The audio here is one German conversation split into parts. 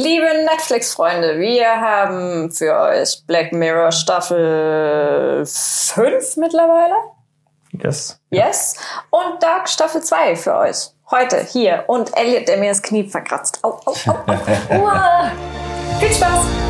Liebe Netflix-Freunde, wir haben für euch Black Mirror Staffel 5 mittlerweile. Yes. Yes. Und Dark Staffel 2 für euch. Heute hier. Und Elliot, der mir das Knie verkratzt. Au, au, au, au. Viel Spaß.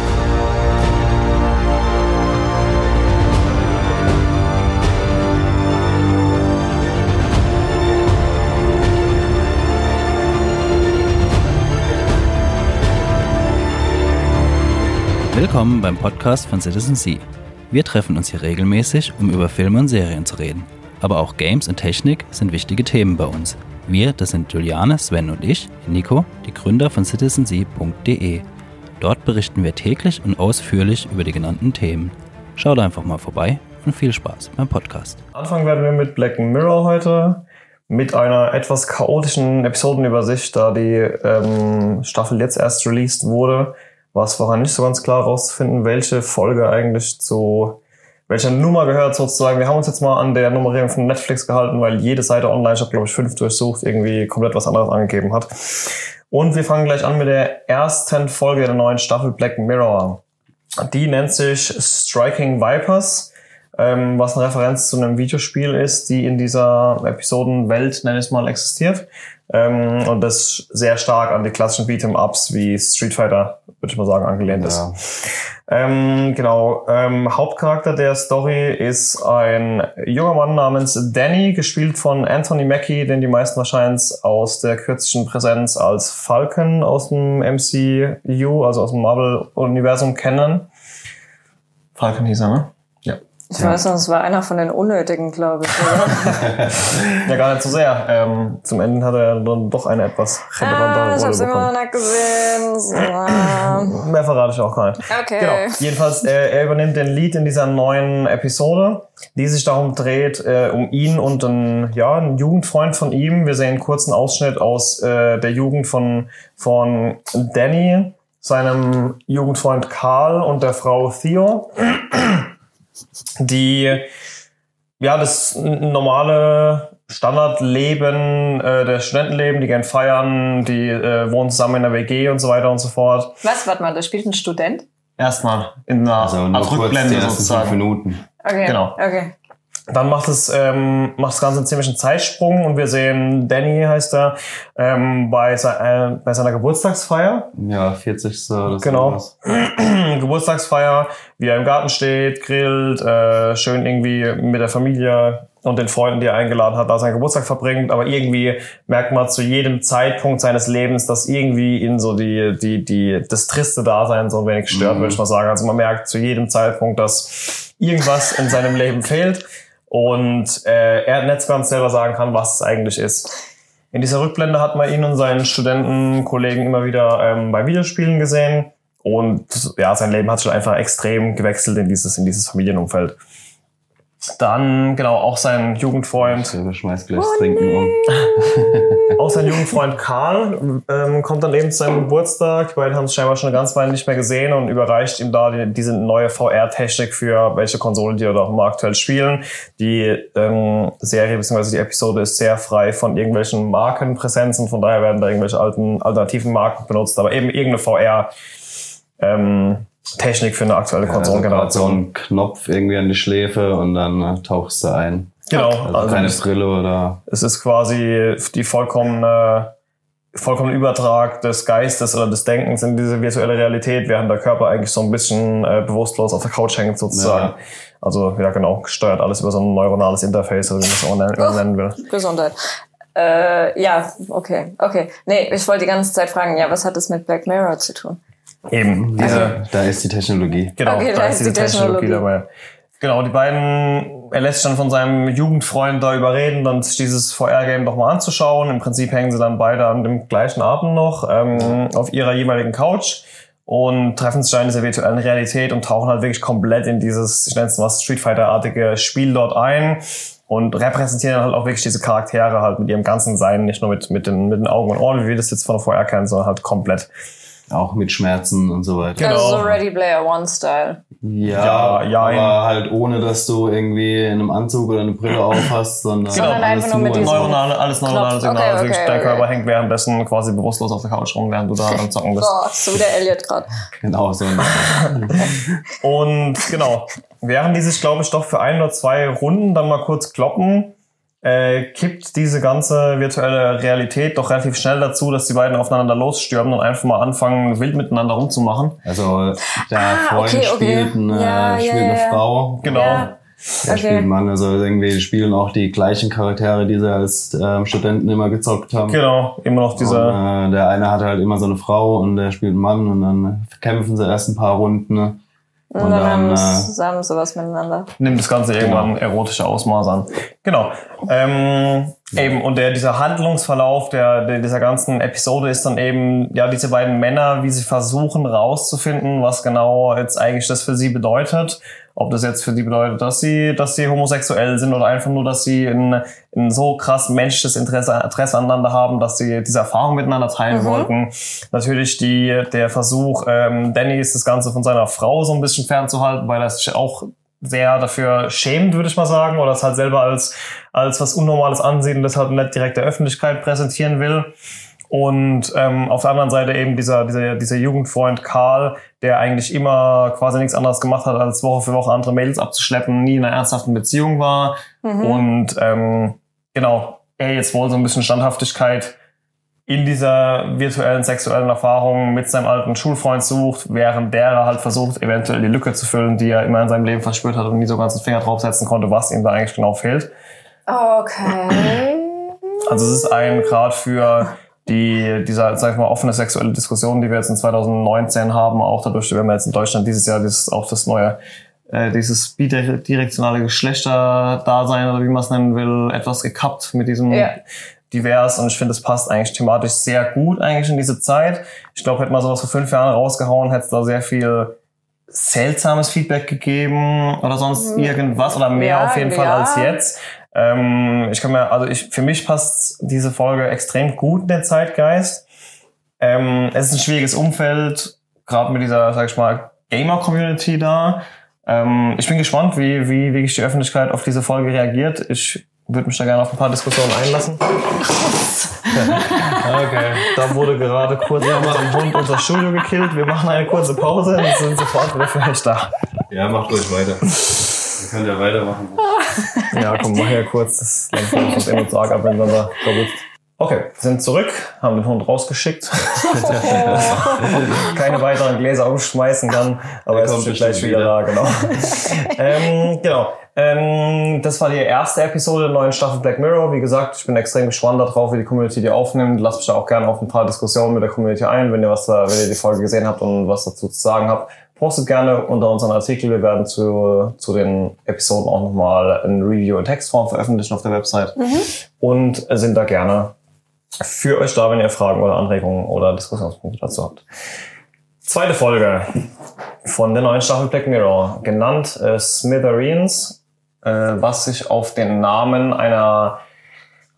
Willkommen beim Podcast von Citizen C. Wir treffen uns hier regelmäßig, um über Filme und Serien zu reden. Aber auch Games und Technik sind wichtige Themen bei uns. Wir, das sind Juliane, Sven und ich, Nico, die Gründer von citizensea.de. Dort berichten wir täglich und ausführlich über die genannten Themen. Schaut einfach mal vorbei und viel Spaß beim Podcast. Anfangen werden wir mit Black Mirror heute. Mit einer etwas chaotischen Episodenübersicht, da die ähm, Staffel jetzt erst released wurde war es vorher nicht so ganz klar herauszufinden, welche Folge eigentlich zu welcher Nummer gehört sozusagen. Wir haben uns jetzt mal an der Nummerierung von Netflix gehalten, weil jede Seite online, ich habe glaube ich fünf durchsucht, irgendwie komplett was anderes angegeben hat. Und wir fangen gleich an mit der ersten Folge der neuen Staffel Black Mirror. Die nennt sich Striking Vipers, ähm, was eine Referenz zu einem Videospiel ist, die in dieser Episodenwelt, nenne ich es mal, existiert. Ähm, und das sehr stark an die klassischen Beat'em-Ups wie Street Fighter, würde ich mal sagen, angelehnt ja. ist. Ähm, genau. Ähm, Hauptcharakter der Story ist ein junger Mann namens Danny, gespielt von Anthony Mackie, den die meisten wahrscheinlich aus der kürzlichen Präsenz als Falcon aus dem MCU, also aus dem Marvel-Universum kennen. Falcon hieß er, ne? Ich ja. weiß noch, es war einer von den Unnötigen, glaube ich. ja, gar nicht so sehr. Ähm, zum Ende hat er dann doch eine etwas relevantere ah, ich hab's immer noch nicht gesehen. So. Mehr verrate ich auch gar nicht. Okay. Genau. Jedenfalls, äh, er übernimmt den Lead in dieser neuen Episode, die sich darum dreht, äh, um ihn und einen, ja, einen Jugendfreund von ihm. Wir sehen einen kurzen Ausschnitt aus äh, der Jugend von, von Danny, seinem Jugendfreund Karl und der Frau Theo die ja das normale Standardleben äh, der Studentenleben, die gern feiern, die äh, wohnen zusammen in der WG und so weiter und so fort. Was, warte mal, da spielt ein Student? Erstmal in einer also als Rückblende sozusagen. Minuten. Okay. Genau. Okay. Dann macht es ähm, macht das Ganze einen ziemlichen Zeitsprung und wir sehen Danny heißt er ähm, bei, se äh, bei seiner Geburtstagsfeier. Ja, 40. Das genau. Geburtstagsfeier, wie er im Garten steht, grillt, äh, schön irgendwie mit der Familie und den Freunden, die er eingeladen hat, da seinen Geburtstag verbringt. Aber irgendwie merkt man zu jedem Zeitpunkt seines Lebens, dass irgendwie ihn so die, die, die, das triste Dasein so ein wenig stört, mhm. würde ich mal sagen. Also man merkt zu jedem Zeitpunkt, dass irgendwas in seinem Leben fehlt und äh, er nicht ganz selber sagen kann, was es eigentlich ist. In dieser Rückblende hat man ihn und seinen Studentenkollegen immer wieder ähm, bei Videospielen gesehen und ja, sein Leben hat schon einfach extrem gewechselt in dieses, in dieses Familienumfeld. Dann, genau, auch sein Jugendfreund. Ich schmeiß gleich oh, Trinken um. auch sein Jugendfreund Karl ähm, kommt dann eben zu seinem Geburtstag. Die beiden haben es scheinbar schon eine ganze Weile nicht mehr gesehen und überreicht ihm da die, diese neue VR-Technik für welche Konsole die oder auch immer aktuell spielen. Die ähm, Serie bzw. die Episode ist sehr frei von irgendwelchen Markenpräsenzen, von daher werden da irgendwelche alten alternativen Marken benutzt, aber eben irgendeine VR. Ähm, Technik für eine aktuelle ja, Konsolengeneration. Also so ein Knopf irgendwie an die Schläfe und dann äh, tauchst du ein. Genau. Also, also keine Brille oder. Es ist quasi die vollkommene vollkommen Übertrag des Geistes oder des Denkens in diese virtuelle Realität, während der Körper eigentlich so ein bisschen äh, bewusstlos auf der Couch hängt sozusagen. Ja. Also ja genau, steuert alles über so ein neuronales Interface, oder wie man es auch nennen, will. Gesundheit. Äh, ja, okay, okay. Nee, ich wollte die ganze Zeit fragen, ja, was hat das mit Black Mirror zu tun? Eben. Diese, also, da ist die Technologie. Genau, okay, da, da ist, die Technologie, Technologie dabei. Genau, die beiden, er lässt sich dann von seinem Jugendfreund da überreden, dann sich dieses VR-Game doch mal anzuschauen. Im Prinzip hängen sie dann beide an dem gleichen Abend noch ähm, auf ihrer jeweiligen Couch und treffen sich dann in dieser virtuellen Realität und tauchen halt wirklich komplett in dieses, ich nenne es mal Street Fighter-artige Spiel dort ein und repräsentieren halt auch wirklich diese Charaktere halt mit ihrem ganzen Sein, nicht nur mit, mit, den, mit den Augen und Ohren, wie wir das jetzt von der VR kennen, sondern halt komplett. Auch mit Schmerzen und so weiter. Genau. Also so Ready Player One Style. Ja, Ja, ja, aber halt ohne, dass du irgendwie in einem Anzug oder eine Brille auf hast, sondern Sondern alles einfach nur mit Neuronale, alles neuronale. Signale. Okay, Also okay, dein okay. Körper hängt währenddessen quasi bewusstlos auf der Couch rum, während du da am Zocken bist. Boah, so wie der Elliot gerade. Genau, so. Und genau, während die sich, glaube ich, doch für ein oder zwei Runden dann mal kurz kloppen, äh, kippt diese ganze virtuelle Realität doch relativ schnell dazu, dass die beiden aufeinander losstürmen und einfach mal anfangen, wild miteinander rumzumachen. Also der Ah, Freund okay, okay. spielt eine, Ja, ja, spielt eine ja. Frau. Genau. Ja. Der Okay. spielt einen Mann. Also irgendwie spielen auch die gleichen Charaktere, die sie als ähm, Studenten immer gezockt haben. Genau, immer noch diese. Und, äh, der eine hat halt immer so eine Frau und der spielt einen Mann und dann kämpfen sie erst ein paar Runden. ne? Und, Und dann, dann, haben äh, sie zusammen sowas miteinander. nimmt das Ganze irgendwann erotische Ausmaße an. Genau. Ähm, eben, und der, dieser Handlungsverlauf der, der, dieser ganzen Episode ist dann eben, ja, diese beiden Männer, wie sie versuchen rauszufinden, was genau jetzt eigentlich das für sie bedeutet. Ob das jetzt für sie bedeutet, dass sie, dass sie homosexuell sind oder einfach nur, dass sie ein, ein so krass menschliches Interesse, Interesse aneinander haben, dass sie diese Erfahrung miteinander teilen wollten. Natürlich die, der Versuch, ähm, Danny ist das Ganze von seiner Frau so ein bisschen fernzuhalten, weil er sich auch sehr dafür schämt, würde ich mal sagen, oder es halt selber als, als was Unnormales ansieht und das halt nicht direkt der Öffentlichkeit präsentieren will. Und ähm, auf der anderen Seite eben dieser, dieser, dieser Jugendfreund Karl, der eigentlich immer quasi nichts anderes gemacht hat, als Woche für Woche andere Mädels abzuschleppen, nie in einer ernsthaften Beziehung war. Und ähm, genau, er jetzt wohl so ein bisschen Standhaftigkeit in dieser virtuellen sexuellen Erfahrung mit seinem alten Schulfreund sucht, während der halt versucht, eventuell die Lücke zu füllen, die er immer in seinem Leben verspürt hat und nie so ganz den Finger draufsetzen konnte, was ihm da eigentlich genau fehlt. Okay. Also es ist ein gerade für die, dieser, sag ich mal, offene sexuelle Diskussion, die wir jetzt in 2019 haben, auch dadurch, wenn wir jetzt in Deutschland dieses Jahr dieses, auch das neue, äh, dieses bidirektionale Geschlechterdasein oder wie man es nennen will, etwas gekappt mit diesem Ja. Divers und ich finde, es passt eigentlich thematisch sehr gut eigentlich in diese Zeit. Ich glaube, hätte man sowas vor fünf Jahren rausgehauen, hätte es da sehr viel seltsames Feedback gegeben oder sonst irgendwas oder mehr Ja, auf jeden Fall ja. als jetzt. Ähm, ich kann mir, also ich, für mich passt diese Folge extrem gut in den Zeitgeist. Ähm, es ist ein schwieriges Umfeld, gerade mit dieser, sag ich mal, Gamer-Community da. Ähm, ich bin gespannt, wie, wie wirklich die Öffentlichkeit auf diese Folge reagiert. Ich würde mich da gerne auf ein paar Diskussionen einlassen. Okay. Da wurde gerade kurz von unserem Hund unser Studio gekillt. Wir machen eine kurze Pause und sind sofort wieder für euch da. Ja, macht ruhig weiter. Ihr könnt ja weitermachen. Ja, komm, mach hier kurz. Das lenkt uns immer zu arg ab, wenn man da doppelt. Okay, sind zurück, haben den Hund rausgeschickt. Keine weiteren Gläser umschmeißen kann, aber kommt ist gleich wieder da, genau. ähm, genau. Ähm, das war die erste Episode der neuen Staffel Black Mirror. Wie gesagt, ich bin extrem gespannt darauf, wie die Community die aufnimmt. Lasst mich da auch gerne auf ein paar Diskussionen mit der Community ein, wenn ihr was da, wenn ihr die Folge gesehen habt und was dazu zu sagen habt. Postet gerne unter unseren Artikel. Wir werden zu, zu den Episoden auch nochmal ein Review in Textform veröffentlichen auf der Website. Und sind da gerne für euch da, wenn ihr Fragen oder Anregungen oder Diskussionspunkte dazu habt. Zweite Folge von der neuen Staffel Black Mirror, genannt äh, Smithereens, äh, was sich auf den Namen einer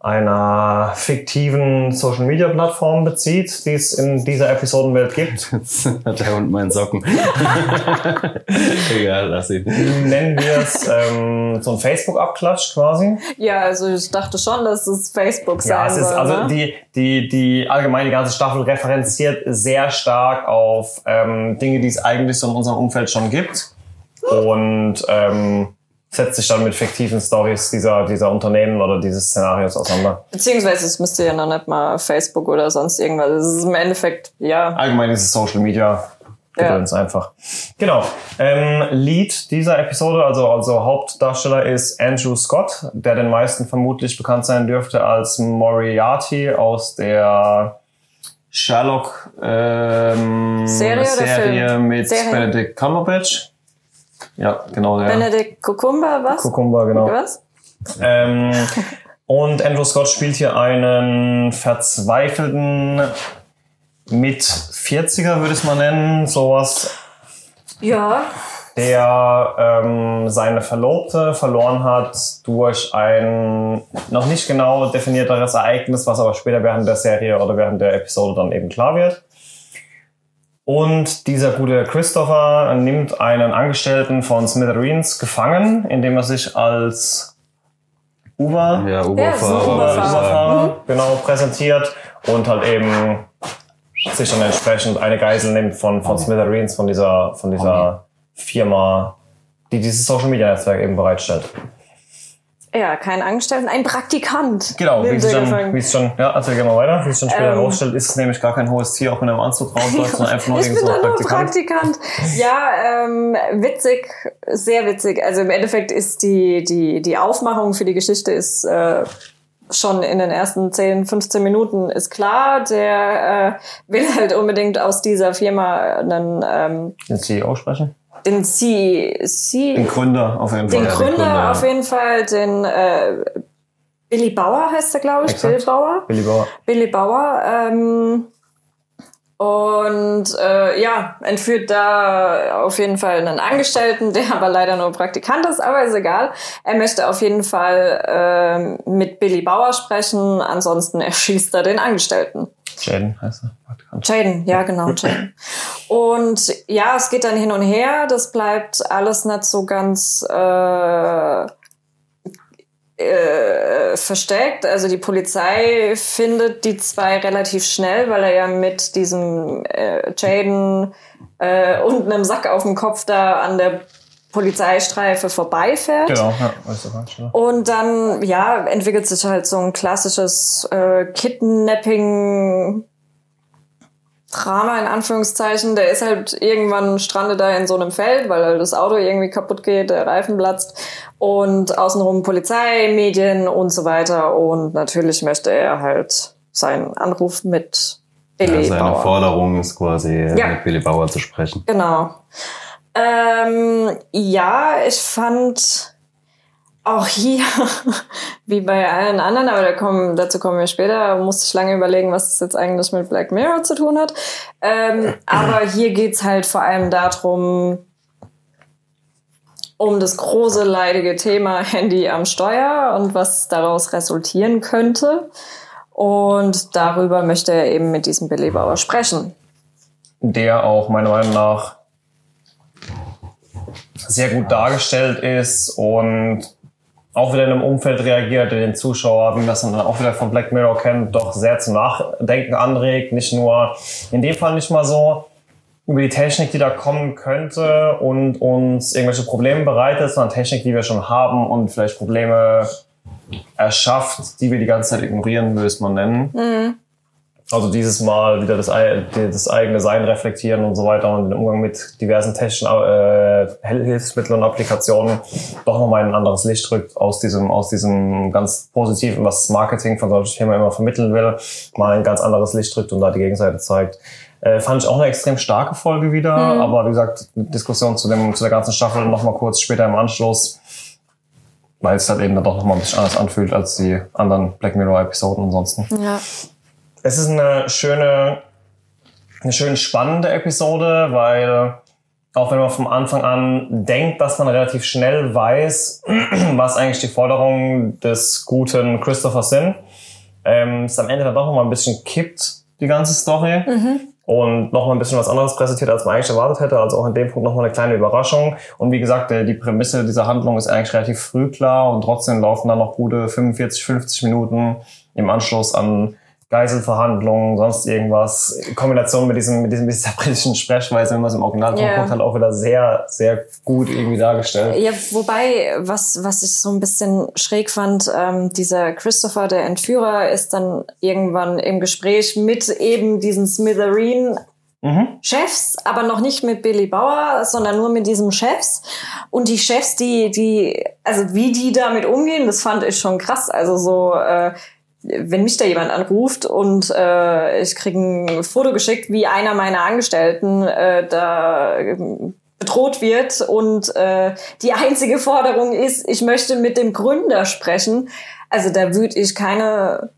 einer fiktiven Social Media Plattform bezieht, die es in dieser Episodenwelt gibt. Jetzt hat der Hund meinen Socken. Egal, lass ihn. Nennen wir es ähm, so ein Facebook-Abklatsch quasi. Ja, also ich dachte schon, dass es Facebook sein Ja, es ist soll. also ne? die, die, die allgemein die ganze Staffel referenziert sehr stark auf ähm, Dinge, die es eigentlich so in unserem Umfeld schon gibt. Und ähm, setzt sich dann mit fiktiven Stories dieser, dieser Unternehmen oder dieses Szenarios auseinander. Beziehungsweise es müsste ja noch nicht mal Facebook oder sonst irgendwas. Es ist im Endeffekt, ja. Allgemein dieses Social Media Gedöns einfach. Genau. Ähm, Lead dieser Episode, also, also Hauptdarsteller ist Andrew Scott, der den meisten vermutlich bekannt sein dürfte als Moriarty aus der Sherlock ähm, Serie Serie mit Serie. Benedict Cumberbatch. Ja, genau. Der Benedict Cucumber, was? Cucumber, genau. Was? Ähm, und Andrew Scott spielt hier einen verzweifelten mit 40er, würde ich es mal nennen, sowas, Ja. der ähm, seine Verlobte verloren hat durch ein noch nicht genau definierteres Ereignis, was aber später während der Serie oder während der Episode dann eben klar wird. Und dieser gute Christopher nimmt einen Angestellten von Smithereens gefangen, indem er sich als Uber, Ja, Ja, Uberfahrer. Uberfahrer. Uberfahrer genau präsentiert und halt eben sich dann entsprechend eine Geisel nimmt von, von Smithereens, von dieser, von dieser Firma, die dieses Social Media Netzwerk eben bereitstellt. Ja, kein Angestellten, ein Praktikant. Genau, wie es schon, wie es schon, ja, erzähl gerne mal weiter, wie es schon später Ähm, herausstellt, ist es nämlich gar kein hohes Tier, auch mit einem Anzug rausläuft, sondern einfach nur Ich bin so ein Praktikant. Praktikant. Ja, ähm, witzig, sehr witzig. Also im Endeffekt ist die, die, die Aufmachung für die Geschichte ist äh, schon in den ersten 10, 15 Minuten ist klar. Der äh, will halt unbedingt aus dieser Firma einen, ähm, Den CEO sprechen? Den C, C, Den Gründer auf jeden den Fall. Gründer, Gründer, ja. auf jeden Fall, den äh, Billy Bauer heißt er, glaube ich, Exakt. Bill Bauer. Billy Bauer. Billy Bauer. Ähm, und äh, ja, entführt da auf jeden Fall einen Angestellten, der aber leider nur Praktikant ist, aber ist egal. Er möchte auf jeden Fall ähm, mit Billy Bauer sprechen, ansonsten erschießt er den Angestellten. Jaden heißt er. Jaden, ja genau, Jaden. Und ja, es geht dann hin und her, das bleibt alles nicht so ganz äh, äh, versteckt. Also die Polizei findet die zwei relativ schnell, weil er ja mit diesem äh, Jaden äh, und einem Sack auf dem Kopf da an der Polizeistreife vorbeifährt. Genau, ja, weißt du was, ja. Und dann, ja, entwickelt sich halt so ein klassisches äh, Kidnapping Drama in Anführungszeichen. Der ist halt irgendwann strandet da in so einem Feld, weil halt das Auto irgendwie kaputt geht, der Reifen platzt und außenrum Polizei, Medien und so weiter. Und natürlich möchte er halt seinen Anruf mit Billy Ja, seine Bauer. Forderung ist quasi, Ja. mit Billy Bauer zu sprechen. Genau. Ähm, ja, ich fand auch hier, wie bei allen anderen, aber da kommen, dazu kommen wir später, musste ich lange überlegen, was das jetzt eigentlich mit Black Mirror zu tun hat. Ähm, aber hier geht's halt vor allem darum, um das große leidige Thema Handy am Steuer und was daraus resultieren könnte. Und darüber möchte er eben mit diesem Billy Bauer sprechen. der auch meiner Meinung nach sehr gut dargestellt ist und auch wieder in einem Umfeld reagiert, den Zuschauer, wie man das dann auch wieder von Black Mirror kennt, doch sehr zum Nachdenken anregt. Nicht nur, in dem Fall nicht mal so über die Technik, die da kommen könnte und uns irgendwelche Probleme bereitet, sondern Technik, die wir schon haben und vielleicht Probleme erschafft, die wir die ganze Zeit ignorieren, würde es man nennen. Also dieses Mal wieder das, das eigene Sein reflektieren und so weiter und den Umgang mit diversen technischen äh, Hilfsmitteln und Applikationen doch nochmal in ein anderes Licht rückt aus diesem, aus diesem ganz positiven, was das Marketing von solchen Firmen immer vermitteln will, mal ein ganz anderes Licht rückt und da die Gegenseite zeigt. Äh, fand ich auch eine extrem starke Folge wieder, aber wie gesagt, Diskussion zu, dem, zu der ganzen Staffel nochmal kurz später im Anschluss, weil es halt eben dann doch nochmal ein bisschen anders anfühlt als die anderen Black Mirror Episoden ansonsten. Ja. Es ist eine schöne, eine schön spannende Episode, weil auch wenn man vom Anfang an denkt, dass man relativ schnell weiß, was eigentlich die Forderungen des guten Christopher sind, ähm, es am Ende dann doch noch mal ein bisschen kippt, die ganze Story. Und noch mal ein bisschen was anderes präsentiert, als man eigentlich erwartet hätte. Also auch in dem Punkt noch mal eine kleine Überraschung. Und wie gesagt, die Prämisse dieser Handlung ist eigentlich relativ früh klar und trotzdem laufen dann noch gute 45, 50 Minuten im Anschluss an Geiselverhandlungen, sonst irgendwas. In Kombination mit diesem, mit diesem, dieser britischen Sprechweise, wenn man es im Original Ja. guckt, halt auch wieder sehr, sehr gut irgendwie dargestellt. Ja, wobei, was, was ich so ein bisschen schräg fand, ähm, dieser Christopher, der Entführer, ist dann irgendwann im Gespräch mit eben diesen Smithereen Mhm. Chefs, aber noch nicht mit Billy Bauer, sondern nur mit diesem Chefs. Und die Chefs, die, die, also wie die damit umgehen, das fand ich schon krass. Also so, äh, wenn mich da jemand anruft und äh, ich kriege ein Foto geschickt, wie einer meiner Angestellten äh, da ähm, bedroht wird und äh, die einzige Forderung ist, ich möchte mit dem Gründer sprechen. Also da würde ich keine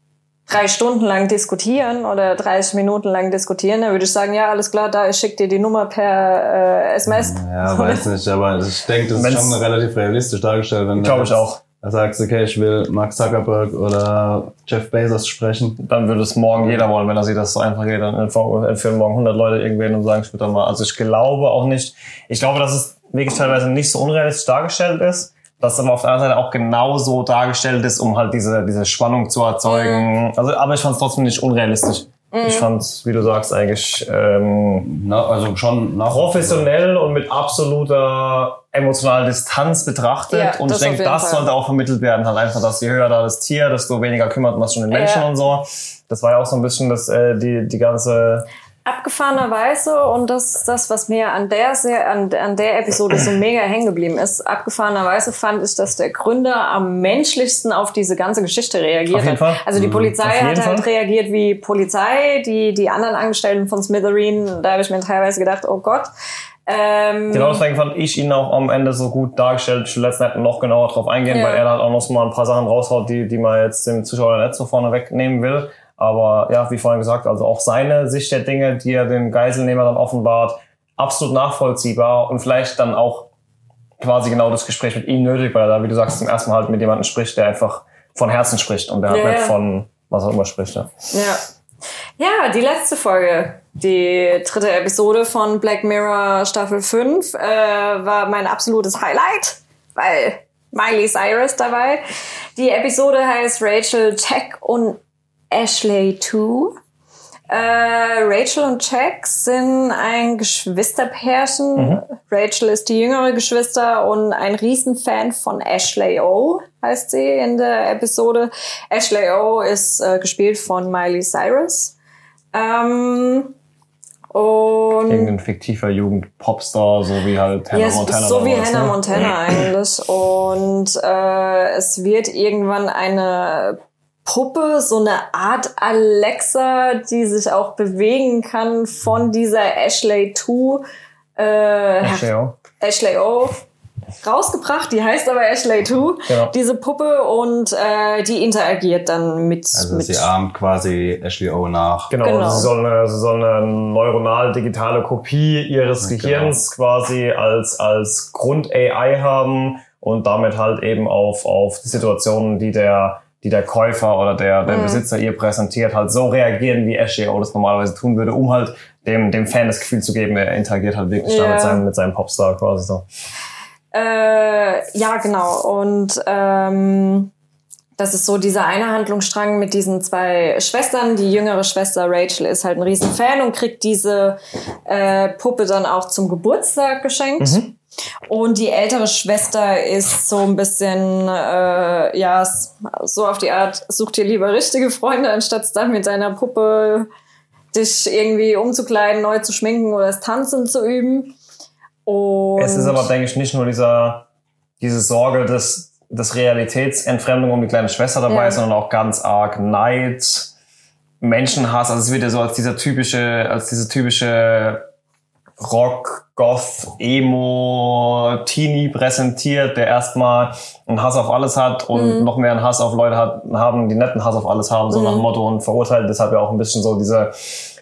drei Stunden lang diskutieren oder 30 Minuten lang diskutieren, dann würde ich sagen, ja, alles klar, da, ich schick dir die Nummer per äh, SMS. Ja, weiß nicht, aber ich denke, das ist Wenn's- schon relativ realistisch dargestellt. Wenn Glaube ich auch. Da sagst okay, ich will Mark Zuckerberg oder Jeff Bezos sprechen. Dann würde es morgen jeder wollen, wenn er sieht, dass es so einfach geht. Dann entführen morgen 100 Leute irgendwen und sagen, dann mal. Also ich glaube auch nicht, ich glaube, dass es wirklich teilweise nicht so unrealistisch dargestellt ist, dass es aber auf der anderen Seite auch genauso dargestellt ist, um halt diese, diese Spannung zu erzeugen. Also, aber ich fand es trotzdem nicht unrealistisch. Ich fand wie du sagst, eigentlich ähm, Na, also schon nach professionell und mit absoluter emotionaler Distanz betrachtet. Ja, und ich denke, das Fall. sollte auch vermittelt werden. Halt einfach, dass je höher da das Tier, desto weniger kümmert man sich um den Menschen Ja. und so. Das war ja auch so ein bisschen das, äh, die, die ganze abgefahrenerweise und das ist das, was mir an der sehr, an, an der Episode so mega hängen geblieben ist. Abgefahrenerweise fand ich, dass der Gründer am menschlichsten auf diese ganze Geschichte reagiert hat. Fall. Also die Mhm. Polizei hat halt Fall. reagiert wie Polizei, die die anderen Angestellten von Smithereen, da habe ich mir teilweise gedacht, oh Gott. Ähm, Genau deswegen fand ich ihn auch am Ende so gut dargestellt. Ich will jetzt nicht noch genauer drauf eingehen, Ja. weil er halt auch noch mal ein paar Sachen raushaut, die, die man jetzt dem Zuschauer nicht so vorne wegnehmen will. Aber ja, wie vorhin gesagt, also auch seine Sicht der Dinge, die er dem Geiselnehmer dann offenbart, absolut nachvollziehbar und vielleicht dann auch quasi genau das Gespräch mit ihm nötig, weil er da, wie du sagst, zum ersten Mal halt mit jemandem spricht, der einfach von Herzen spricht und der halt Ja, nicht ja. von was auch immer spricht. Ja. Ja. Ja, die letzte Folge, die dritte Episode von Black Mirror Staffel 5, äh, war mein absolutes Highlight, weil Miley Cyrus dabei. Die Episode heißt Rachel, Jack und Ashley 2. Äh, Rachel und Jack sind ein Geschwisterpärchen. Rachel ist die jüngere Geschwister und ein Riesenfan von Ashley O, heißt sie in der Episode. Ashley O ist äh, gespielt von Miley Cyrus. Ähm, und Irgendein fiktiver Jugend-Popstar, so wie halt Hannah ja, es Montana. so wie Hannah ne? Montana eigentlich. Und äh, es wird irgendwann eine Puppe, so eine Art Alexa, die sich auch bewegen kann von dieser Ashley 2, äh, Ashley O. Ashley O rausgebracht. Die heißt aber Ashley 2, Genau. diese Puppe, und äh, die interagiert dann mit. Also mit sie ahmt quasi Ashley O nach. Genau, Genau. Sie, soll eine, sie soll eine neuronal-digitale Kopie ihres Ja, Gehirns quasi als, als Grund-AI haben und damit halt eben auf, auf die Situationen, die der, die der Käufer oder der, der Besitzer ihr präsentiert, halt so reagieren, wie Ashley O das normalerweise tun würde, um halt dem, dem Fan das Gefühl zu geben, er interagiert halt wirklich da Ja. mit seinem, mit seinem Popstar quasi so. Äh, ja, genau. Und ähm, das ist so dieser eine Handlungsstrang mit diesen zwei Schwestern. Die jüngere Schwester Rachel ist halt ein Riesenfan und kriegt diese äh, Puppe dann auch zum Geburtstag geschenkt. Und die ältere Schwester ist so ein bisschen, äh, ja, so auf die Art, such dir lieber richtige Freunde, anstatt dann mit deiner Puppe dich irgendwie umzukleiden, neu zu schminken oder das Tanzen zu üben. Und Es ist aber, denke ich, nicht nur dieser, diese Sorge des, des Realitätsentfremdung um die kleine Schwester dabei, Ja. sondern auch ganz arg Neid, Menschenhass. Also es wird ja so als dieser typische, als diese typische Rock, Goth, Emo, Teenie präsentiert, der erstmal einen Hass auf alles hat und noch mehr einen Hass auf Leute hat, haben, die netten Hass auf alles haben, so nach dem Motto und verurteilt deshalb ja auch ein bisschen so diese,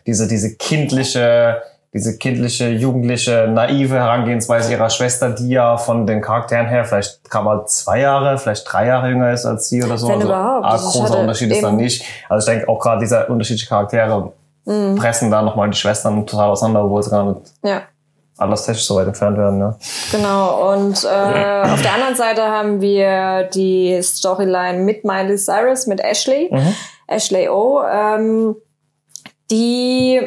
diese, diese kindliche, diese kindliche, jugendliche, naive Herangehensweise ihrer Schwester, die ja von den Charakteren her vielleicht kann man zwei Jahre, vielleicht drei Jahre jünger ist als sie oder so. Wenn also überhaupt. arg Also großer Unterschied ist dann eben- nicht. Also ich denke auch gerade diese unterschiedlichen Charaktere Mhm. pressen da nochmal die Schwestern total auseinander, obwohl sie gar nicht ja. alles technisch so weit entfernt werden. Ja. Genau, und äh, auf der anderen Seite haben wir die Storyline mit Miley Cyrus, mit Ashley, Ashley O, ähm, die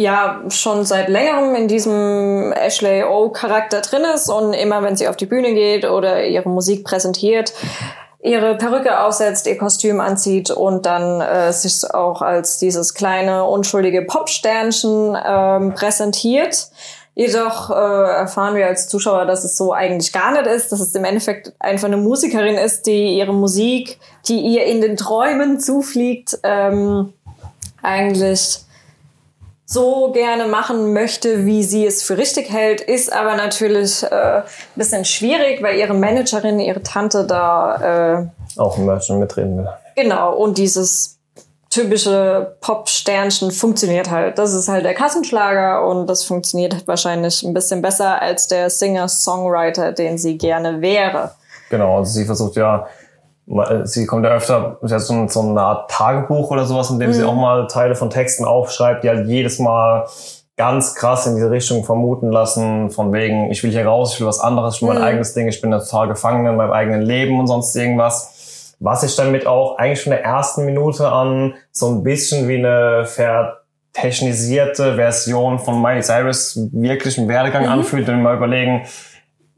ja schon seit längerem in diesem Ashley O-Charakter drin ist und immer, wenn sie auf die Bühne geht oder ihre Musik präsentiert, ihre Perücke aufsetzt, ihr Kostüm anzieht und dann äh, sich auch als dieses kleine, unschuldige Popsternchen ähm, präsentiert. Jedoch äh, erfahren wir als Zuschauer, dass es so eigentlich gar nicht ist, dass es im Endeffekt einfach eine Musikerin ist, die ihre Musik, die ihr in den Träumen zufliegt, ähm, eigentlich so gerne machen möchte, wie sie es für richtig hält, ist aber natürlich äh, ein bisschen schwierig, weil ihre Managerin, ihre Tante da äh, Auch ein Merchant mitreden will. Genau, und dieses typische Pop-Sternchen funktioniert halt. Das ist halt der Kassenschlager und das funktioniert wahrscheinlich ein bisschen besser als der Singer-Songwriter, den sie gerne wäre. Genau, also sie versucht ja sie kommt ja öfter, sie hat so, so eine Art Tagebuch oder sowas, in dem sie auch mal Teile von Texten aufschreibt, die halt jedes Mal ganz krass in diese Richtung vermuten lassen, von wegen, ich will hier raus, ich will was anderes, ich will mein eigenes Ding, ich bin da total gefangen in meinem eigenen Leben und sonst irgendwas. Was ich damit auch eigentlich von der ersten Minute an so ein bisschen wie eine vertechnisierte Version von Miley Cyrus wirklichen Werdegang anfühlt, wenn wir mal überlegen,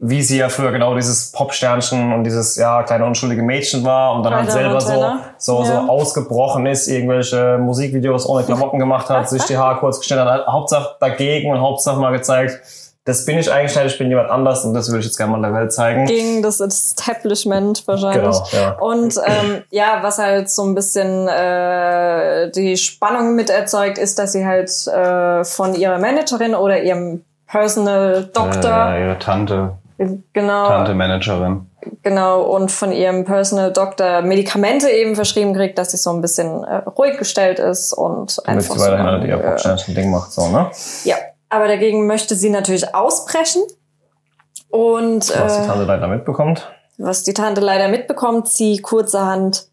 wie sie ja früher genau dieses Popsternchen und dieses ja kleine unschuldige Mädchen war und dann halt selber so Montana. so Ja. so ausgebrochen ist, irgendwelche Musikvideos ohne Klamotten gemacht hat, sich die Haare kurz geschnitten hat, Hauptsache dagegen und Hauptsache mal gezeigt, das bin ich eigentlich nicht, ich bin jemand anders und das würde ich jetzt gerne mal der Welt zeigen. Gegen das Establishment wahrscheinlich. Genau, ja. Und ähm, ja, was halt so ein bisschen äh, die Spannung mit erzeugt, ist, dass sie halt äh, von ihrer Managerin oder ihrem Personal Doctor, Äh, ihre Tante, genau, Tante Managerin. genau, und von ihrem Personal Doctor Medikamente eben verschrieben kriegt, dass sie so ein bisschen äh, ruhig gestellt ist und Damit einfach sie weiterhin so, halt ihr äh, Popsternchen-Ding macht, so, ne? Ja, aber dagegen möchte sie natürlich ausbrechen. Und Was die äh, Tante leider mitbekommt. was die Tante leider mitbekommt, sie kurzerhand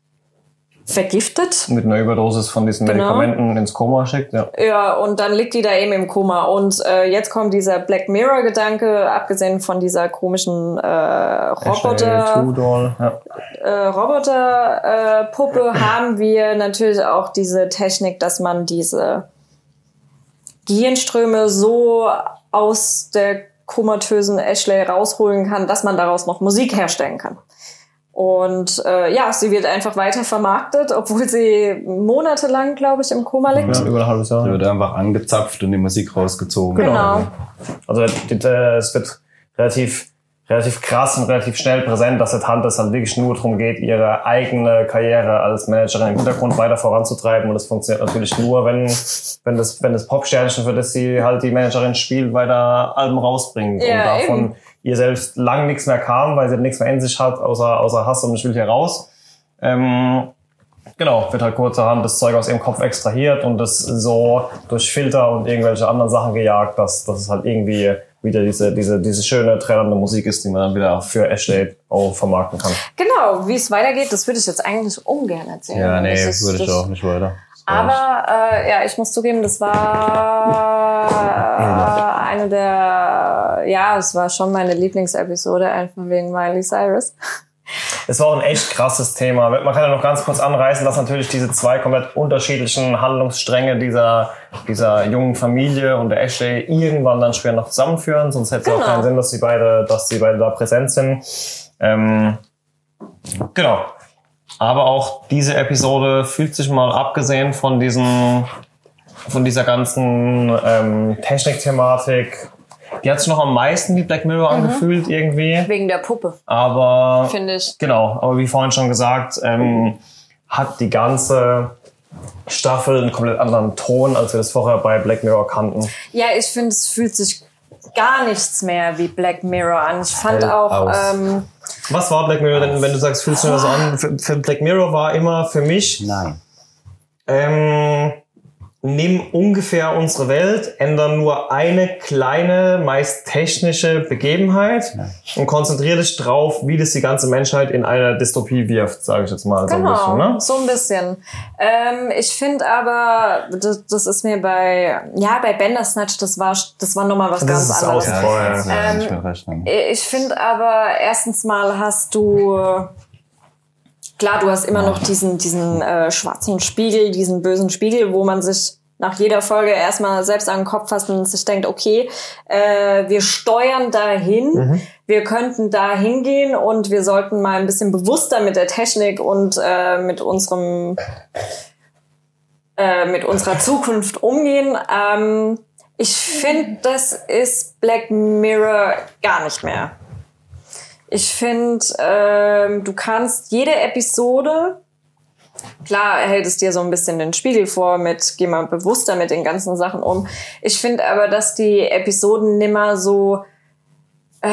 vergiftet. Mit einer Überdosis von diesen Genau. Medikamenten ins Koma schickt, ja. Ja, und dann liegt die da eben im Koma. Und äh, jetzt kommt dieser Black Mirror-Gedanke, abgesehen von dieser komischen äh, Roboter, ja. äh, Roboter äh, Puppe haben wir natürlich auch diese Technik, dass man diese Gehirnströme so aus der komatösen Ashley rausholen kann, dass man daraus noch Musik herstellen kann. Und äh, ja, sie wird einfach weiter vermarktet, obwohl sie monatelang, glaube ich, im Koma liegt. ja. Über ein halbes Jahr. Da wird einfach angezapft und die Musik rausgezogen. Genau. Also die- die- es wird relativ, relativ krass und relativ schnell präsent, dass der Tante es halt wirklich nur darum geht, ihre eigene Karriere als Managerin im Hintergrund weiter voranzutreiben. Und das funktioniert natürlich nur, wenn, wenn das, wenn das Popsternchen, für das sie halt die Managerin spielt, weiter Alben rausbringt. Ja, und davon eben. Ihr selbst lang nichts mehr kam, weil sie nichts mehr in sich hat, außer, außer Hass und ich will hier raus. Ähm, Genau, wird halt kurzerhand das Zeug aus ihrem Kopf extrahiert und das so durch Filter und irgendwelche anderen Sachen gejagt, dass, dass es halt irgendwie wieder diese, diese, diese schöne, trällerende Musik ist, die man dann wieder für Ashley auch vermarkten kann. Genau, wie es weitergeht, das würde ich jetzt eigentlich ungern erzählen. Ja, nee, Das ist- würde ich das- auch nicht weiter. Aber äh, ja, ich muss zugeben, das war äh, eine der, ja, es war schon meine Lieblingsepisode, einfach wegen Miley Cyrus. Es war auch ein echt krasses Thema. Man kann ja noch ganz kurz anreißen, dass natürlich diese zwei komplett unterschiedlichen Handlungsstränge dieser, dieser jungen Familie und der Ashley irgendwann dann später noch zusammenführen, sonst hätte es auch Genau. keinen Sinn, dass sie beide, dass sie beide da präsent sind. Ähm, genau. Aber auch diese Episode fühlt sich mal abgesehen von diesen, von dieser ganzen ähm, Technik-Thematik, die hat sich noch am meisten wie Black Mirror angefühlt irgendwie. Wegen der Puppe, Aber finde ich. Genau, aber wie vorhin schon gesagt, ähm, hat die ganze Staffel einen komplett anderen Ton, als wir das vorher bei Black Mirror kannten. Ja, ich finde, es fühlt sich gar nichts mehr wie Black Mirror an. Ich fand Hell auch, aus. ähm, Was war Black Mirror denn, wenn du sagst, fühlst du das an? Für, für Black Mirror war immer für mich, Nein. ähm, nimm ungefähr unsere Welt, ändern nur eine kleine, meist technische Begebenheit und konzentriere dich drauf, wie das die ganze Menschheit in eine Dystopie wirft, sage ich jetzt mal so ein Genau, bisschen. Ne? so ein bisschen. Ähm, ich finde aber, das, das ist mir bei, ja, bei Bandersnatch, das war, das war nochmal was Das ganz ist anderes. außen Ja, vor, ja. das ist ja Ähm. Ich finde aber, erstens mal hast du, klar, du hast immer noch diesen, diesen äh, schwarzen Spiegel, diesen bösen Spiegel, wo man sich nach jeder Folge erstmal selbst an den Kopf fasst und sich denkt, okay, äh, wir steuern dahin, wir könnten da hingehen und wir sollten mal ein bisschen bewusster mit der Technik und äh, mit unserem äh, mit unserer Zukunft umgehen. Ähm, ich finde, das ist Black Mirror gar nicht mehr. Ich finde, ähm, du kannst jede Episode, klar hält es dir so ein bisschen den Spiegel vor mit, geh mal bewusster mit den ganzen Sachen um. Ich finde aber, dass die Episoden nimmer so, äh,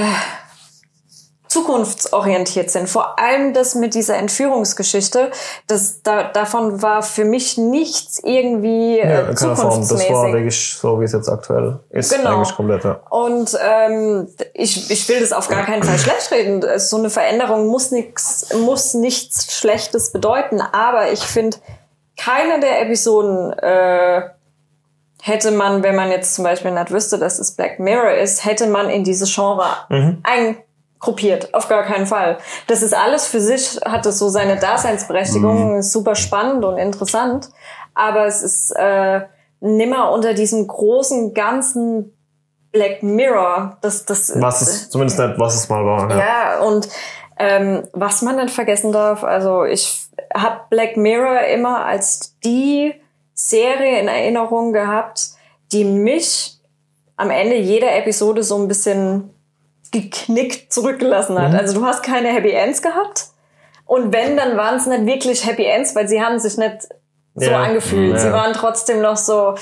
zukunftsorientiert sind. Vor allem das mit dieser Entführungsgeschichte, das, da, davon war für mich nichts irgendwie äh, Ja, in keiner Form. Das war zukunftsmäßig. wirklich so, wie es jetzt aktuell ist. Genau. Eigentlich komplett, ja. Und ähm, ich, ich will das auf gar keinen Fall schlecht reden. So eine Veränderung muss nichts muss nichts Schlechtes bedeuten. Aber ich finde, keine der Episoden äh, hätte man, wenn man jetzt zum Beispiel nicht wüsste, dass es Black Mirror ist, hätte man in dieses Genre eingruppiert. Auf gar keinen Fall. Das ist alles für sich, hat es so seine Daseinsberechtigung, ist super spannend und interessant. Aber es ist äh, nimmer unter diesem großen ganzen Black Mirror. Das, das, Was ist, zumindest nicht, was es mal war. Ja. ja, und ähm, was man nicht vergessen darf, also ich habe Black Mirror immer als die Serie in Erinnerung gehabt, die mich am Ende jeder Episode so ein bisschen geknickt zurückgelassen hat. Also du hast keine Happy Ends gehabt. Und wenn, dann waren es nicht wirklich Happy Ends, weil sie haben sich nicht so Ja. angefühlt. Ja. Sie waren trotzdem noch so,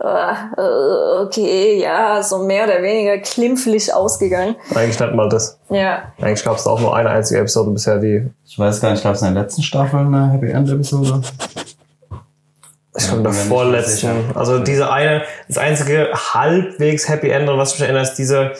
äh, äh, okay, ja, so mehr oder weniger klimpflich ausgegangen. Eigentlich nicht mal das. Ja, Eigentlich gab es auch nur eine einzige Episode bisher, die Ich weiß gar nicht, gab es in der letzten Staffel eine Happy End Episode? Ich glaube, der vorletzten. Also diese eine, das einzige halbwegs Happy End, an was mich erinnert, ist diese,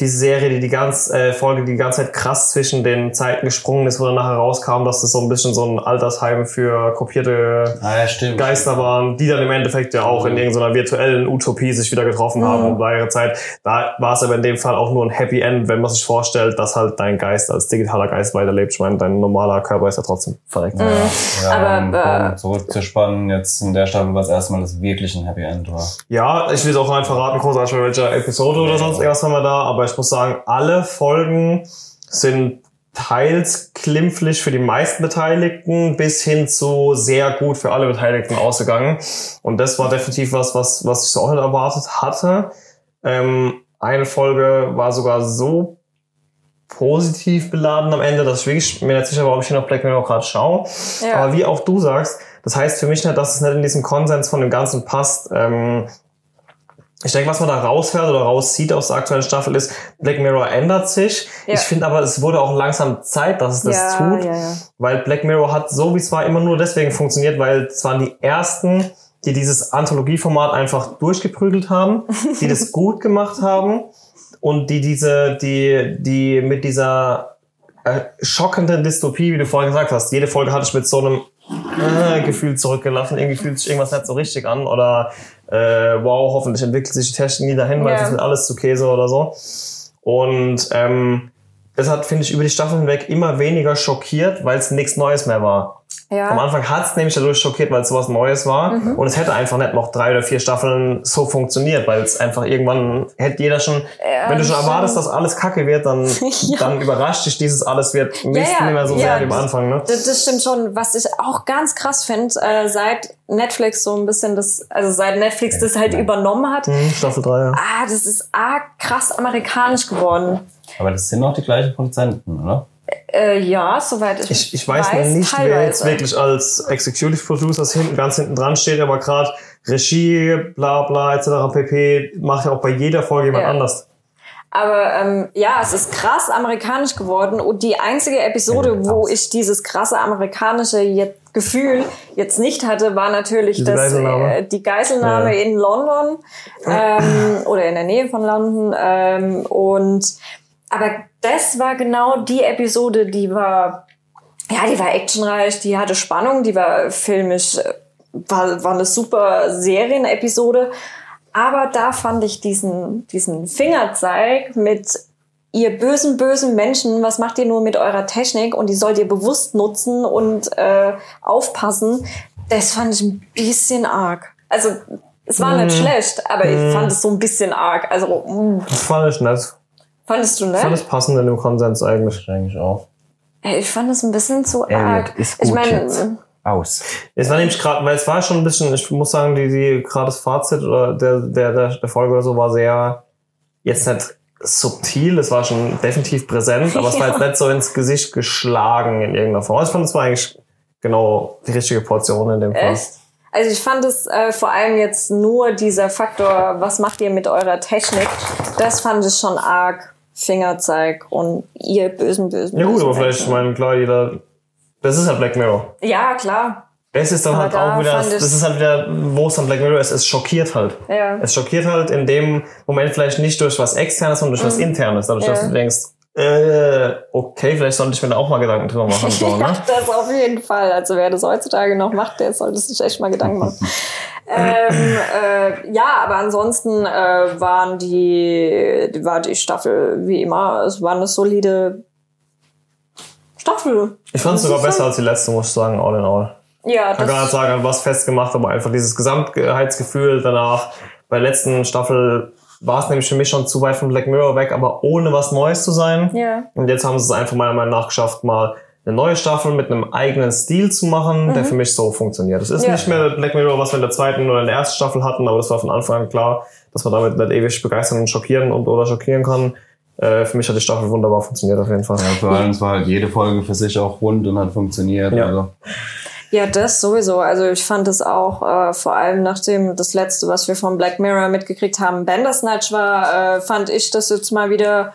diese Serie, die die ganz, äh, Folge, die die ganze Zeit krass zwischen den Zeiten gesprungen ist, wo dann nachher rauskam, dass das so ein bisschen so ein Altersheim für kopierte Ah ja, stimmt. Geister waren, die dann im Endeffekt ja auch in irgendeiner virtuellen Utopie sich wieder getroffen haben um ihre Zeit. Da war es aber in dem Fall auch nur ein Happy End, wenn man sich vorstellt, dass halt dein Geist als digitaler Geist weiterlebt. Ich meine, dein normaler Körper ist ja trotzdem verreckt. Ja, Aber, um, äh, um zurückzuspannen, jetzt in der Staffel war es erstmal das wirklich ein Happy End war. Ja, ich will es auch rein verraten, großartig bei welcher Episode oder sonst irgendwas haben wir da, aber ich muss sagen, alle Folgen sind teils klimpflich für die meisten Beteiligten bis hin zu sehr gut für alle Beteiligten ausgegangen. Und das war definitiv was, was, was ich so auch nicht erwartet hatte. Ähm, eine Folge war sogar so positiv beladen am Ende, dass ich wirklich mir nicht sicher war, ob ich hier noch Black Mirror gerade schaue. Ja. Aber wie auch du sagst, das heißt für mich nicht, dass es nicht in diesem Konsens von dem Ganzen passt. Ähm, ich denke, was man da raushört oder rauszieht aus der aktuellen Staffel ist, Black Mirror ändert sich. Ja. Ich finde aber, es wurde auch langsam Zeit, dass es das ja, tut. ja. Weil Black Mirror hat so wie es war immer nur deswegen funktioniert, weil es waren die ersten, die dieses Anthologieformat einfach durchgeprügelt haben, die das gut gemacht haben und die diese, die, die mit dieser äh, schockenden Dystopie, wie du vorhin gesagt hast, jede Folge hatte ich mit so einem äh, Gefühl zurückgelassen, irgendwie fühlt sich irgendwas nicht so richtig an oder äh, wow, hoffentlich entwickelt sich die Technik nie dahin, weil Ja. es ist alles zu Käse oder so. Und ähm, das hat, finde ich, über die Staffel hinweg immer weniger schockiert, weil es nichts Neues mehr war. Am ja. Anfang hat es nämlich dadurch schockiert, weil es sowas Neues war. Und es hätte einfach nicht noch drei oder vier Staffeln so funktioniert, weil es einfach irgendwann hätte jeder schon, Ja, wenn du schon erwartest, dass alles kacke wird, dann, Ja. dann überrascht dich dieses alles wird Mist ja, nicht mehr so ja, sehr wie am Anfang. Ne? Das, das stimmt schon. Was ich auch ganz krass finde, äh, seit Netflix so ein bisschen das, also seit Netflix das halt übernommen hat, Hm, Staffel 3, ja. ah, das ist arg krass amerikanisch geworden. Aber das sind auch die gleichen Produzenten, oder? Äh, ja, soweit ich, Ich, ich weiß, noch nicht, wer jetzt teilweise. wirklich als Executive Producers hinten, ganz hinten dran steht, aber gerade Regie, bla bla etc. pp. macht ja auch bei jeder Folge jemand Ja. anders. Aber ähm, ja, es ist krass amerikanisch geworden und die einzige Episode, wo ich dieses krasse amerikanische jetzt Gefühl jetzt nicht hatte, war natürlich Diese das, Geiselnahme. äh, die Geiselnahme Ja. in London ähm, oder in der Nähe von London. Ähm, und aber das war genau die Episode, die war ja, die war actionreich, die hatte Spannung, die war filmisch, äh, war, war eine super Serienepisode. Aber da fand ich diesen, diesen Fingerzeig mit ihr bösen, bösen Menschen, was macht ihr nur mit eurer Technik und die sollt ihr bewusst nutzen und äh, aufpassen, das fand ich ein bisschen arg. Also es war nicht schlecht, aber ich fand es so ein bisschen arg. Also mm, Das fand ich nicht. Fandest du, Ich fand ne? es passend in dem Konsens eigentlich. Eigentlich auch. Ey, Ich fand es ein bisschen zu Elliot, arg. ist ich gut meine, jetzt. Aus. Es war nämlich gerade, weil es war schon ein bisschen, ich muss sagen, die, die gerade das Fazit oder der, der, der, der Folge oder so war sehr, jetzt nicht subtil, es war schon definitiv präsent, aber es war jetzt nicht so ins Gesicht geschlagen in irgendeiner Form. Ich fand, es war eigentlich genau die richtige Portion in dem Fall. Echt? Also ich fand es äh, vor allem jetzt nur dieser Faktor, was macht ihr mit eurer Technik, das fand ich schon arg, Fingerzeig und ihr bösen, bösen. Ja gut, bösen aber vielleicht, ich meine, klar, jeder. Das ist halt Black Mirror. Ja, klar. Es ist dann Aber halt da auch wieder, das ich- ist halt wieder, wo es dann Black Mirror ist, es schockiert halt. Ja. Es schockiert halt in dem Moment vielleicht nicht durch was Externes, sondern durch was Internes. Dadurch, dass Mhm. Ja. du denkst, äh, okay, vielleicht sollte ich mir da auch mal Gedanken drüber machen. So, ne? Das auf jeden Fall. Also wer das heutzutage noch macht, der sollte sich echt mal Gedanken machen. ähm, äh, ja, aber ansonsten äh, waren die, war die Staffel wie immer, es war eine solide Staffel. Ich fand es sogar besser als die letzte, muss ich sagen, all in all. Ja, Ich kann gar nicht sagen, an was festgemacht, aber einfach dieses Gesamtheitsgefühl danach. Bei der letzten Staffel war es nämlich für mich schon zu weit von Black Mirror weg, aber ohne was Neues zu sein. ja. Und jetzt haben sie es einfach meiner Meinung nach geschafft, mal eine neue Staffel mit einem eigenen Stil zu machen, der für mich so funktioniert. Es ist Mhm. Ja. nicht mehr Black Mirror, was wir in der zweiten oder in der ersten Staffel hatten, aber das war von Anfang an klar, dass man damit nicht ewig begeistern und schockieren und oder schockieren kann. Äh, für mich hat die Staffel wunderbar funktioniert auf jeden Fall. Ja, vor allem, es war halt jede Folge für sich auch rund und hat funktioniert. Ja. Also, Ja, das sowieso. Also ich fand es auch äh, vor allem nachdem das letzte, was wir von Black Mirror mitgekriegt haben, Bandersnatch war, äh, fand ich das jetzt mal wieder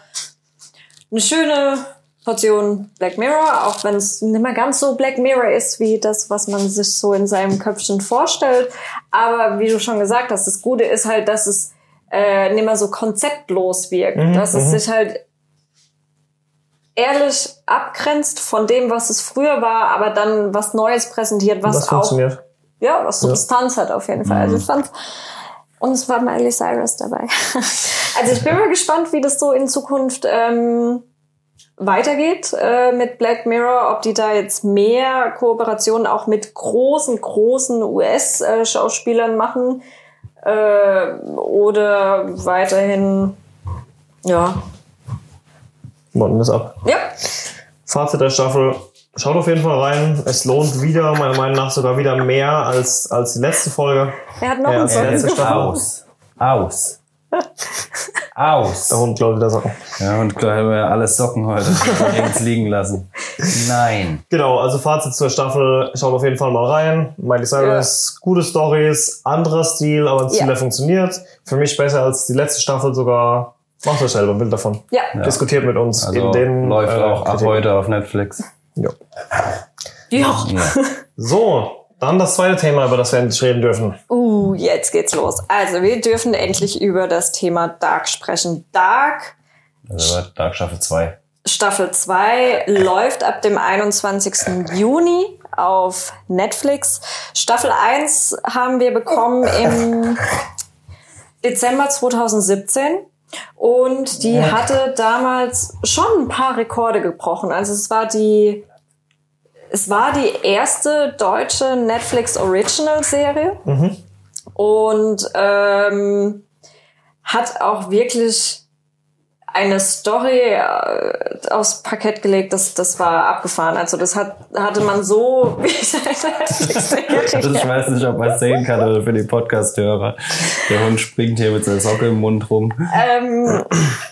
eine schöne Portion Black Mirror, auch wenn es nicht mehr ganz so Black Mirror ist, wie das, was man sich so in seinem Köpfchen vorstellt. Aber wie du schon gesagt hast, das Gute ist halt, dass es äh, nicht mehr so konzeptlos wirkt, dass es sich halt ehrlich abgrenzt von dem, was es früher war, aber dann was Neues präsentiert, was das auch funktioniert. ja, was Substanz hat auf jeden Fall. Also ich fand und es war Miley Cyrus dabei. also ich bin mal gespannt, wie das so in Zukunft ähm, weitergeht äh, mit Black Mirror, ob die da jetzt mehr Kooperationen auch mit großen, großen US-Schauspielern machen äh, oder weiterhin ja. Warten wir es ab. Ja, Fazit der Staffel. Schaut auf jeden Fall rein. Es lohnt wieder, meiner Meinung nach sogar wieder mehr als, als die letzte Folge. er hat noch Ja, einen als die Song. letzte Staffel. aus. Aus. Aus. Der Hund klaut wieder Sachen. Ja, und klar haben wir alles Socken heute. Nirgends liegen lassen. Nein. Genau, also Fazit zur Staffel. Schaut auf jeden Fall mal rein. Miley Cyrus, gute Stories, anderer Stil, aber ein Stil, Ja. der funktioniert. Für mich besser als die letzte Staffel sogar. Macht euch selber ein Bild davon. Ja. Diskutiert mit uns Also in den läuft äh, auch ab heute auf Netflix. Ja. ja. Ja. So, dann das zweite Thema, über das wir endlich reden dürfen. Uh, jetzt geht's los. Also, wir dürfen endlich über das Thema Dark sprechen. Dark, Also Dark Staffel 2. Staffel 2, läuft ab dem 21. Juni auf Netflix. Staffel 1 haben wir bekommen im Dezember 2017. Und die hatte damals schon ein paar Rekorde gebrochen. Also es war die, es war die erste deutsche Netflix Original Serie. Und ähm, hat auch wirklich eine Story äh, aufs Parkett gelegt, das, das war abgefahren. Also das hat, hatte man so wie Also ich weiß nicht, ob man es sehen kann oder für die Podcast-Hörer. Der Hund springt hier mit seiner Socke im Mund rum. ähm,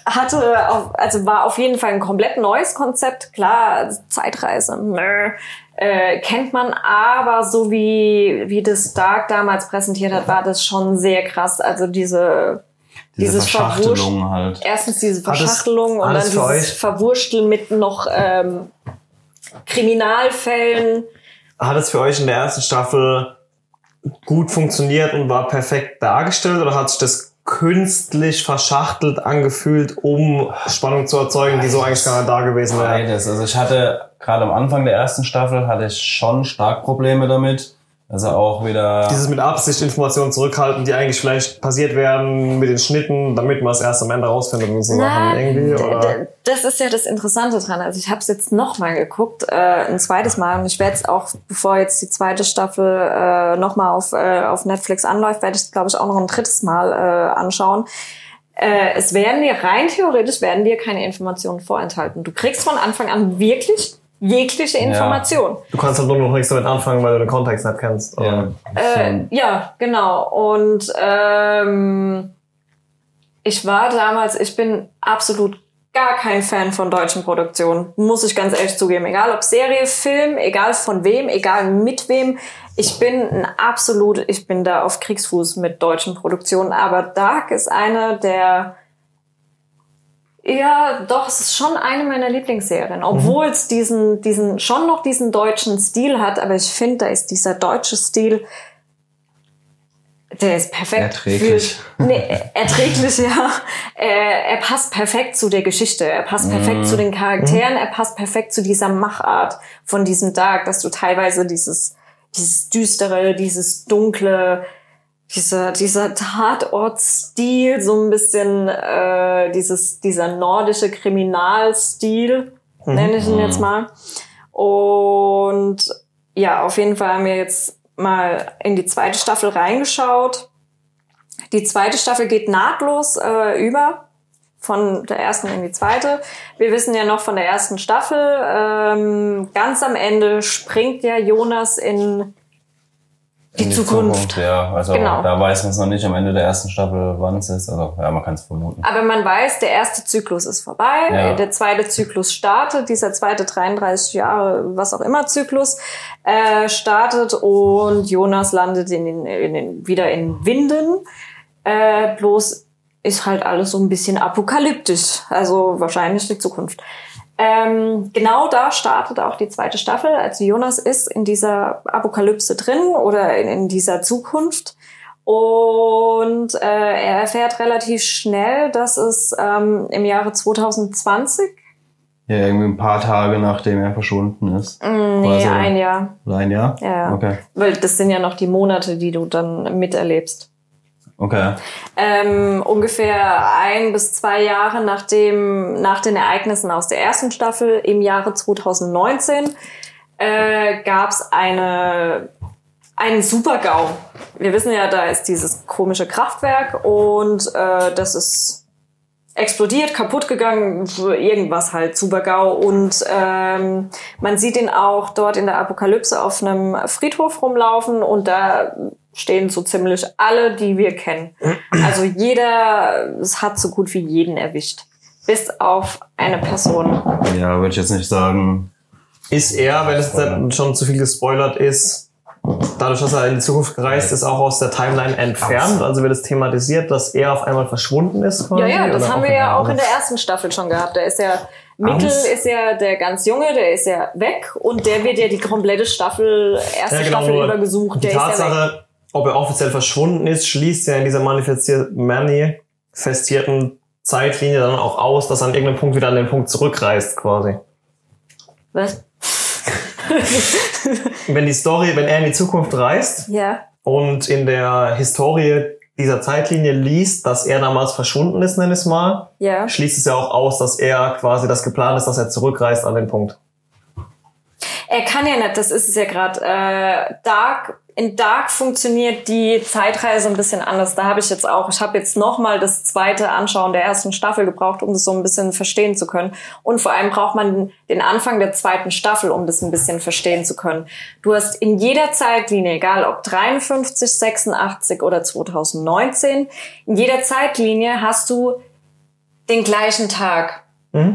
hatte auf, also war auf jeden Fall ein komplett neues Konzept. Klar, Zeitreise, nö, äh, kennt man, aber so wie, wie das Dark damals präsentiert hat, war das schon sehr krass. Also diese, Diese dieses Verschachtelung halt. erstens diese Hat es Verschachtelung und dann alles dieses euch? Verwurschteln mit noch ähm, Kriminalfällen. Hat es für euch in der ersten Staffel gut funktioniert und war perfekt dargestellt oder hat sich das künstlich verschachtelt angefühlt, um Spannung zu erzeugen, die so eigentlich gar nicht da gewesen wäre? Beides. Also ich hatte gerade am Anfang der ersten Staffel hatte ich schon stark Probleme damit. Also auch wieder. Dieses mit Absicht Informationen zurückhalten, die eigentlich vielleicht passiert werden mit den Schnitten, damit man es erst am Ende rausfindet und so Sachen irgendwie. Oder? das ist ja das Interessante dran. Also ich habe es jetzt nochmal geguckt, äh, ein zweites Mal. Und ich werde es auch, bevor jetzt die zweite Staffel äh, nochmal auf, äh, auf Netflix anläuft, werde ich es, glaube ich, auch noch ein drittes Mal äh, anschauen. Äh, es werden dir rein theoretisch werden dir keine Informationen vorenthalten. Du kriegst von Anfang an wirklich jegliche Information. Du kannst halt nur noch nichts damit anfangen, weil du den Kontext nicht kennst. ja? Äh, ja, genau. Und ähm, ich war damals, ich bin absolut gar kein Fan von deutschen Produktionen, muss ich ganz ehrlich zugeben. Egal ob Serie, Film, egal von wem, egal mit wem. Ich bin ein absolut, ich bin da auf Kriegsfuß mit deutschen Produktionen, aber Dark ist eine der Ja, doch, es ist schon eine meiner Lieblingsserien. Obwohl es diesen, diesen, schon noch diesen deutschen Stil hat, aber ich finde, da ist dieser deutsche Stil, der ist perfekt. Erträglich. Für, nee, erträglich, ja. Er, er passt perfekt zu der Geschichte. Er passt perfekt zu den Charakteren. Er passt perfekt zu dieser Machart von diesem Dark, dass du teilweise dieses, dieses düstere, dieses dunkle, dieser, dieser Tatortstil, so ein bisschen äh, dieses, dieser nordische Kriminalstil, nenne ich ihn jetzt mal. Und ja, auf jeden Fall haben wir jetzt mal in die zweite Staffel reingeschaut. Die zweite Staffel geht nahtlos äh, über von der ersten in die zweite. Wir wissen ja noch von der ersten Staffel, ähm, ganz am Ende springt ja Jonas in die, In Zukunft. Ja, also Genau. da weiß man es noch nicht am Ende der ersten Staffel, wann es ist. Also ja, man kann es vermuten. Aber man weiß, der erste Zyklus ist vorbei, Ja. der zweite Zyklus startet, dieser zweite 33 Jahre, was auch immer Zyklus, äh, startet und Jonas landet in den, in den, wieder in Winden. Äh, bloß ist halt alles so ein bisschen apokalyptisch, also wahrscheinlich die Zukunft. Ähm, genau da startet auch die zweite Staffel. Also Jonas ist in dieser Apokalypse drin oder in, in dieser Zukunft. Und äh, er erfährt relativ schnell, dass es ähm, im Jahre 2020, Ja, irgendwie ein paar Tage nachdem er verschwunden ist. mh, nee, Quasi. ein Jahr, Oder ein Jahr? Ja. Okay. weil das sind ja noch die Monate, die du dann miterlebst. Okay. Ähm, ungefähr ein bis zwei Jahre nachdem, nach den Ereignissen aus der ersten Staffel im Jahre 2019 äh, gab es eine, einen Super-GAU. Wir wissen ja, da ist dieses komische Kraftwerk und äh, das ist explodiert, kaputt gegangen, irgendwas halt, Super-GAU. Und ähm, man sieht ihn auch dort in der Apokalypse auf einem Friedhof rumlaufen und da stehen so ziemlich alle, die wir kennen. Also jeder, es hat so gut wie jeden erwischt. Bis auf eine Person. Ja, würde ich jetzt nicht sagen. Ist er, wenn es dann schon zu viel gespoilert ist, dadurch, dass er in die Zukunft gereist ist, auch aus der Timeline entfernt? Also wird es thematisiert, dass er auf einmal verschwunden ist? Quasi, Ja, ja, das haben wir ja auch in der ersten Staffel schon gehabt. Da ist ja, Mittel Angst. ist ja der ganz Junge, der ist ja weg und der wird ja die komplette Staffel, erste Ja, genau, Staffel nur über gesucht. Die Der ist ja weg. Tatsache, ob er offiziell verschwunden ist, schließt ja in dieser manifestier- manifestierten Zeitlinie dann auch aus, dass er an irgendeinem Punkt wieder an den Punkt zurückreist, quasi. Was? Wenn die Story, wenn er in die Zukunft reist Ja. und in der Historie dieser Zeitlinie liest, dass er damals verschwunden ist, nenn es mal, Ja. schließt es ja auch aus, dass er quasi das geplant ist, dass er zurückreist an den Punkt. Er kann ja nicht, das ist es ja gerade. Äh, Dark, in Dark funktioniert die Zeitreise ein bisschen anders. Da habe ich jetzt auch, ich habe jetzt nochmal das zweite Anschauen der ersten Staffel gebraucht, um das so ein bisschen verstehen zu können. Und vor allem braucht man den Anfang der zweiten Staffel, um das ein bisschen verstehen zu können. Du hast in jeder Zeitlinie, egal ob 53, 86 oder 2019, in jeder Zeitlinie hast du den gleichen Tag.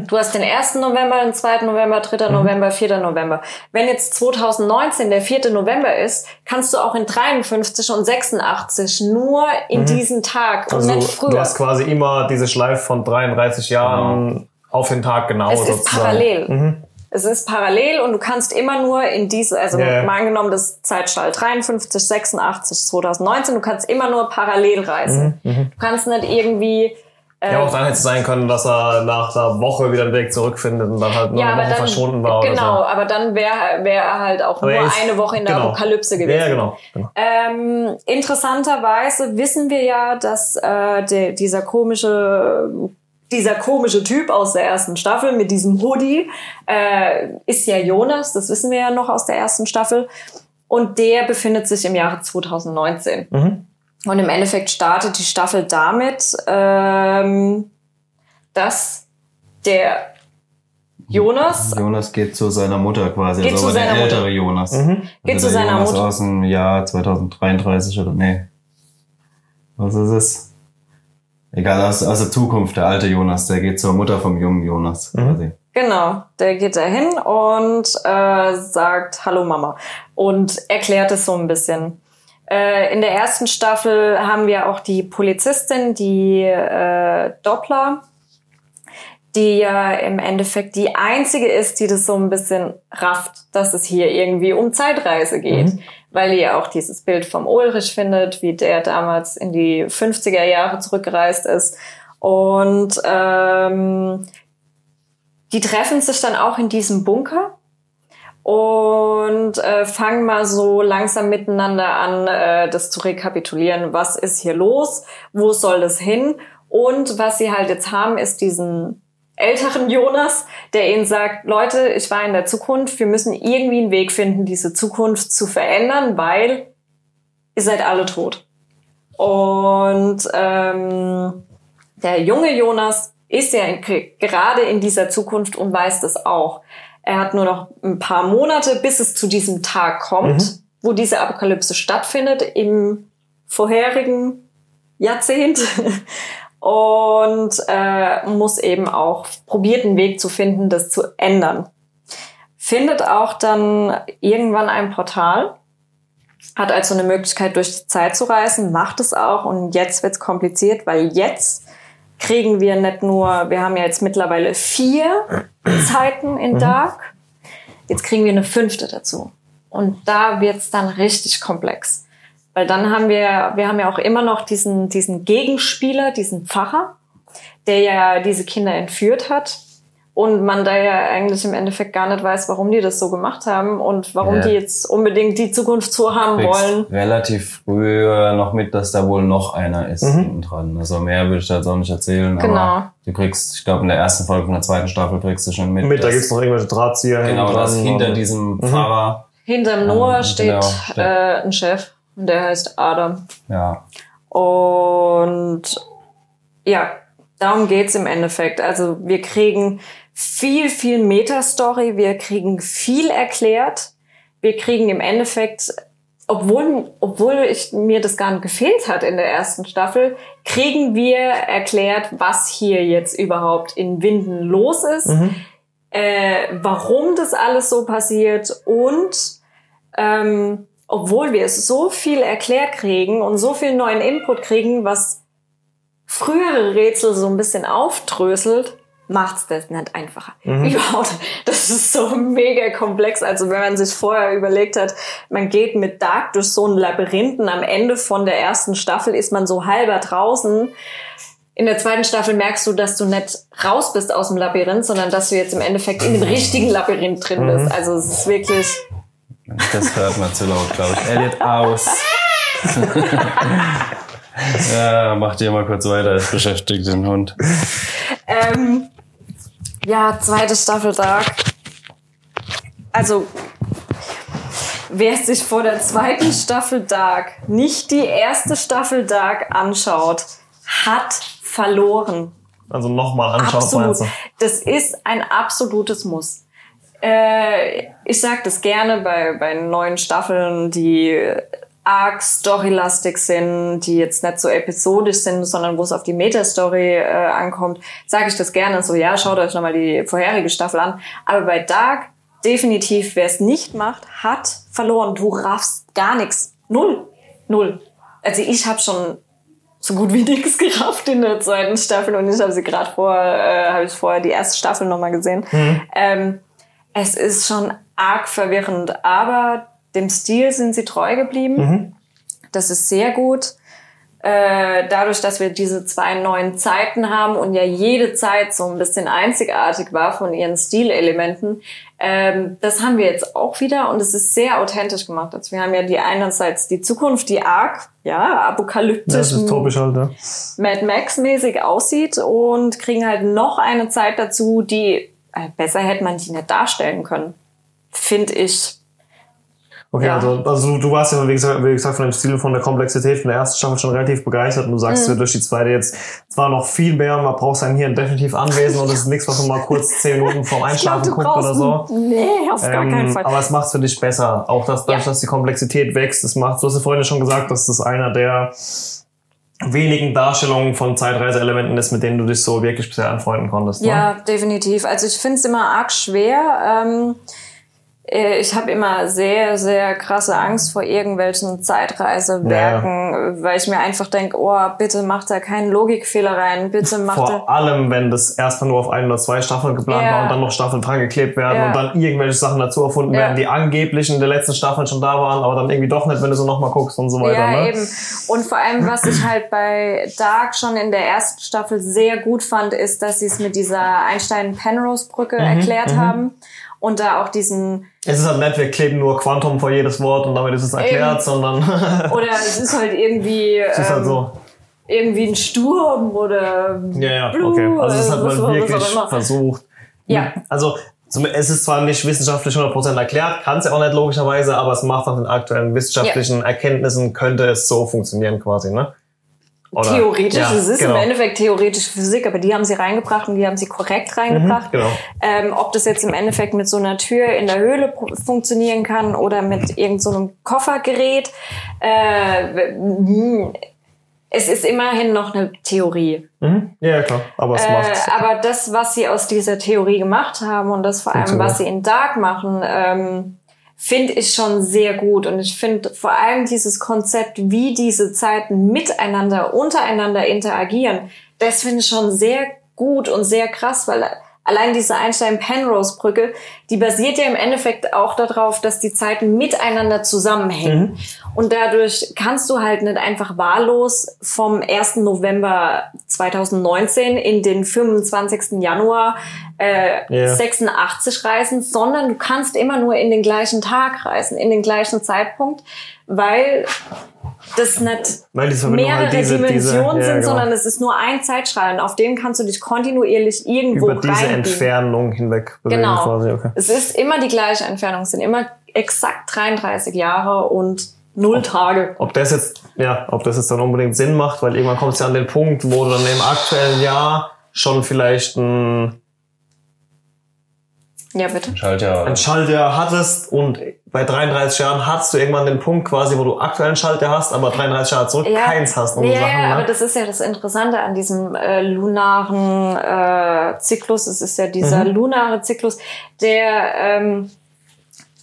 Du hast den 1. November, den 2. November, 3. November, 4. November. Wenn jetzt 2019 der 4. November ist, kannst du auch in 53 und 86 nur in diesen Tag und Also nicht du früher. hast quasi immer diese Schleife von 33 Jahren auf den Tag genau. Es ist sozusagen. parallel. Es ist parallel und du kannst immer nur in diese, also ja. mal angenommen das Zeitstrahl 53, 86, 2019, du kannst immer nur parallel reisen. Mhm, Du kannst nicht irgendwie Ja, auch dann hätte es sein können, dass er nach einer Woche wieder den Weg zurückfindet und dann halt nur ja, eine Woche dann, verschwunden war. Genau, Oder aber dann wäre wär er halt auch Aber nur ist- eine Woche in der genau. Apokalypse so. gewesen. Ja, genau. genau. Ähm, interessanterweise wissen wir ja, dass äh, der, dieser komische dieser komische Typ aus der ersten Staffel mit diesem Hoodie äh, ist ja Jonas, das wissen wir ja noch aus der ersten Staffel. Und der befindet sich im Jahre 2019. Mhm. Und im Endeffekt startet die Staffel damit, ähm, dass der Jonas Jonas geht zu seiner Mutter quasi. Geht also zu aber der seiner Mutter. ältere Jonas. Mhm. Geht also zu seiner Jonas Mutter. aus dem Jahr 2033 oder nee. Was ist es? Egal, aus, aus der Zukunft, der alte Jonas, der geht zur Mutter vom jungen Jonas Mhm. quasi. Genau, der geht da hin und äh, sagt Hallo Mama und erklärt es so ein bisschen. Äh, in der ersten Staffel haben wir auch die Polizistin, die äh, Doppler. die ja im Endeffekt die einzige ist, die das so ein bisschen rafft, dass es hier irgendwie um Zeitreise geht. Weil ihr auch dieses Bild vom Ulrich findet, wie der damals in die 50er Jahre zurückgereist ist. Und ähm, die treffen sich dann auch in diesem Bunker und äh, fangen mal so langsam miteinander an, äh, das zu rekapitulieren. Was ist hier los? Wo soll das hin? Und was sie halt jetzt haben, ist diesen älteren Jonas, der ihnen sagt, Leute, ich war in der Zukunft, wir müssen irgendwie einen Weg finden, diese Zukunft zu verändern, weil ihr seid alle tot. Und ähm, der junge Jonas ist ja in, gerade in dieser Zukunft und weiß das auch. Er hat nur noch ein paar Monate, bis es zu diesem Tag kommt, Mhm. wo diese Apokalypse stattfindet, im vorherigen Jahrzehnt. Und äh, muss eben auch probiert, einen Weg zu finden, das zu ändern. Findet auch dann irgendwann ein Portal, hat also eine Möglichkeit, durch die Zeit zu reisen, macht es auch. Und jetzt wird's kompliziert, weil jetzt kriegen wir nicht nur, wir haben ja jetzt mittlerweile vier Zeiten in Dark, jetzt kriegen wir eine fünfte dazu. Und da wird's dann richtig komplex. Weil dann haben wir, wir haben ja auch immer noch diesen, diesen Gegenspieler, diesen Pfarrer, der ja diese Kinder entführt hat. Und man da ja eigentlich im Endeffekt gar nicht weiß, warum die das so gemacht haben und warum Ja. die jetzt unbedingt die Zukunft so haben wollen. relativ früh äh, noch mit, dass da wohl noch einer ist hinten dran. Also mehr würde ich da jetzt auch nicht erzählen. Genau. Aber du kriegst, ich glaube, in der ersten Folge von der zweiten Staffel kriegst du schon mit. Mit, da dass- gibt's noch irgendwelche Drahtzieher Genau, dass hinter diesem Pfarrer, Hinterm Ja, Noah genau, steht steht. äh, ein Chef und der heißt Adam. ja, Und ja, darum geht's im Endeffekt. Also wir kriegen viel, viel Meta-Story, wir kriegen viel erklärt. Wir kriegen im Endeffekt, obwohl, obwohl ich, mir das gar nicht gefehlt hat in der ersten Staffel, kriegen wir erklärt, was hier jetzt überhaupt in Winden los ist, äh, warum das alles so passiert und ähm, obwohl wir so viel erklärt kriegen und so viel neuen Input kriegen, was frühere Rätsel so ein bisschen aufdröselt, macht's das nicht einfacher. Überhaupt. Das ist so mega komplex. Also wenn man sich vorher überlegt hat, man geht mit Dark durch so ein Labyrinth und am Ende von der ersten Staffel ist man so halber draußen. In der zweiten Staffel merkst du, dass du nicht raus bist aus dem Labyrinth, sondern dass du jetzt im Endeffekt in dem richtigen Labyrinth drin bist. Also es ist wirklich, das hört man zu laut, glaube ich. Elliot aus. ja, mach dir mal kurz weiter, es beschäftigt den Hund. Ähm, ja, zweite Staffel Dark. Also, wer sich vor der zweiten Staffel Dark nicht die erste Staffel Dark anschaut, hat verloren. Also nochmal anschauen, Absolut. meinst du? Das ist ein absolutes Muss. Äh, ich sag das gerne bei, bei neuen Staffeln, die arg storylastig sind, die jetzt nicht so episodisch sind, sondern wo es auf die Meta-Story äh, ankommt, sage ich das gerne so, ja, schaut euch nochmal die vorherige Staffel an. Aber bei Dark, definitiv, wer es nicht macht, hat verloren. Du raffst gar nichts. Null. Null. Also ich habe schon so gut wie nichts gerafft in der zweiten Staffel und ich habe sie gerade vor, äh, habe ich vorher die erste Staffel nochmal gesehen. Ähm, es ist schon arg verwirrend, aber dem Stil sind sie treu geblieben. Das ist sehr gut. Äh, dadurch, dass wir diese zwei neuen Zeiten haben und ja jede Zeit so ein bisschen einzigartig war von ihren Stilelementen, ähm, das haben wir jetzt auch wieder und es ist sehr authentisch gemacht. Also wir haben ja die einerseits die Zukunft, die arg, ja, apokalyptisch, Ja, das ist topisch halt, ja. Mad Max-mäßig aussieht und kriegen halt noch eine Zeit dazu, die äh, besser hätte man die nicht darstellen können. Finde ich. Okay, Ja. also, also du, warst ja, wie gesagt, wie gesagt, von dem Stil und von der Komplexität von der ersten Staffel schon relativ begeistert und du sagst, Mhm. durch die zweite jetzt zwar noch viel mehr, man braucht sein Hirn definitiv anwesend und es ist nichts, was man mal kurz zehn Minuten vorm Einschlafen guckt oder so. Nee, auf gar keinen Ähm, Fall. aber es macht es für dich besser. Auch dass, dadurch, Ja. dass die Komplexität wächst, das macht, du hast ja vorhin schon gesagt, dass das einer der wenigen Darstellungen von Zeitreiseelementen ist, mit denen du dich so wirklich bisher anfreunden konntest. Ne? Ja, definitiv. Also ich finde es immer arg schwer. Ähm, Äh, Ich habe immer sehr, sehr krasse Angst vor irgendwelchen Zeitreisewerken, weil ich mir einfach denke, oh, bitte macht da keinen Logikfehler rein, bitte macht da... Vor allem, wenn das erstmal nur auf ein oder zwei Staffeln geplant Ja. war und dann noch Staffeln dran geklebt werden Ja. und dann irgendwelche Sachen dazu erfunden Ja. werden, die angeblich in der letzten Staffel schon da waren, aber dann irgendwie doch nicht, wenn du so nochmal guckst und so weiter. Ja, ne? eben. Und vor allem, was ich halt bei Dark schon in der ersten Staffel sehr gut fand, ist, dass sie es mit dieser Einstein-Penrose-Brücke Mhm, erklärt haben. Und da auch diesen, Es ist halt nicht, wir kleben nur Quantum vor jedes Wort und damit ist es erklärt, sondern oder es ist halt irgendwie, es ist halt ähm, so. irgendwie ein Sturm oder Ja, ja, Blue, okay. Also es hat man wirklich versucht. Ja. Also es ist zwar nicht wissenschaftlich 100% erklärt, kann es ja auch nicht logischerweise, aber es macht nach den aktuellen wissenschaftlichen Erkenntnissen, könnte es so funktionieren quasi, ne? Oder- Theoretisch, Ja, es ist genau. im Endeffekt theoretische Physik, aber die haben sie reingebracht und die haben sie korrekt reingebracht. genau. Ähm, ob das jetzt im Endeffekt mit so einer Tür in der Höhle funktionieren kann oder mit irgendeinem so einem Koffergerät, äh, hm, es ist immerhin noch eine Theorie. Mhm. Ja, klar. Aber es. Äh, aber das, was sie aus dieser Theorie gemacht haben und das vor allem, was sie in Dark machen, ähm, finde ich schon sehr gut. Und ich finde vor allem dieses Konzept, wie diese Zeiten miteinander, untereinander interagieren, das finde ich schon sehr gut und sehr krass, weil allein diese Einstein-Penrose-Brücke, die basiert ja im Endeffekt auch darauf, dass die Zeiten miteinander zusammenhängen. Und dadurch kannst du halt nicht einfach wahllos vom 1. November 2019 in den 25. Januar äh, Ja. 86 reisen, sondern du kannst immer nur in den gleichen Tag reisen, in den gleichen Zeitpunkt, weil das nicht Weil mehrere halt diese, Dimensionen diese, ja, sind, genau. sondern es ist nur ein Zeitstrahl. Und auf dem kannst du dich kontinuierlich irgendwo über diese reinbeamen. Entfernung hinweg bewegen Genau. quasi. Okay. Es ist immer die gleiche Entfernung, es sind immer exakt 33 Jahre und null Tage. Ob das jetzt, ja, ob das jetzt dann unbedingt Sinn macht, weil irgendwann kommt es ja an den Punkt, wo du dann im aktuellen Jahr schon vielleicht ein, Ja, bitte. Schaltjahr. ein Schaltjahr hattest und bei 33 Jahren hast du irgendwann den Punkt quasi, wo du aktuellen Schaltjahr hast, aber 33 Jahre zurück keins hast und ja, so Sachen. ja, aber ne? das ist ja das Interessante an diesem äh, lunaren äh, Zyklus. Es ist ja dieser Mhm. lunare Zyklus, der ähm,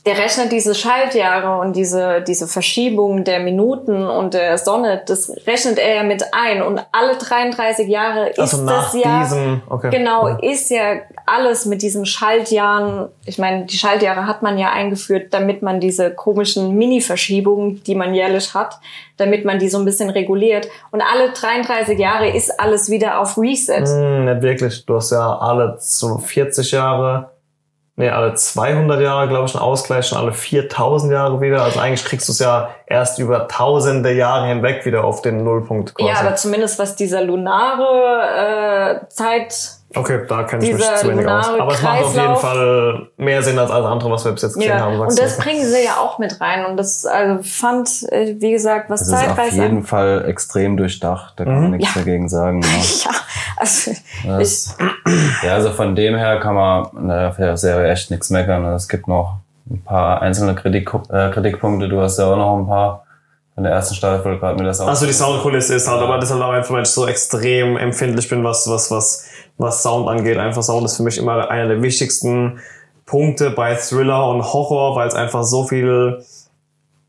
der rechnet diese Schaltjahre und diese diese Verschiebung der Minuten und der Sonne, das rechnet er ja mit ein und alle 33 Jahre ist Also das Jahr diesem, okay. Genau, Ja. ist ja alles mit diesen Schaltjahren. Ich meine, die Schaltjahre hat man ja eingeführt, damit man diese komischen Mini-Verschiebungen, die man jährlich hat, damit man die so ein bisschen reguliert. Und alle 33 Jahre ist alles wieder auf Reset. Hm, nicht wirklich. Du hast ja alle so 40 Jahre, nee, alle 200 Jahre, glaube ich, einen Ausgleich, schon alle 4000 Jahre wieder. Also eigentlich kriegst du es ja erst über tausende Jahre hinweg wieder auf den Nullpunkt quasi. Ja, aber zumindest was dieser lunare äh, Zeit. Okay, da kenne ich mich zu wenig aus. Aber es macht auf jeden. Fall mehr Sinn als alles andere, was wir bis jetzt gesehen Ja, haben. und das du. bringen sie ja auch mit rein. Und das also fand, äh, wie gesagt, was Das ist auf Zeitreise jeden Fall extrem durchdacht. Da kann man nichts Ja. dagegen sagen. Ja. Ja, also ich, Das, ja, also von dem her kann man na, für der Serie echt nichts meckern. Es gibt noch ein paar einzelne Kritik, äh, Kritikpunkte. Du hast ja auch noch ein paar von der ersten Staffel gerade mit der Sound. Also die Soundkulisse ist halt, aber das ist halt auch einfach, weil ich so extrem empfindlich bin, was, was, was, was Sound angeht. Einfach Sound ist für mich immer einer der wichtigsten Punkte bei Thriller und Horror, weil es einfach so viel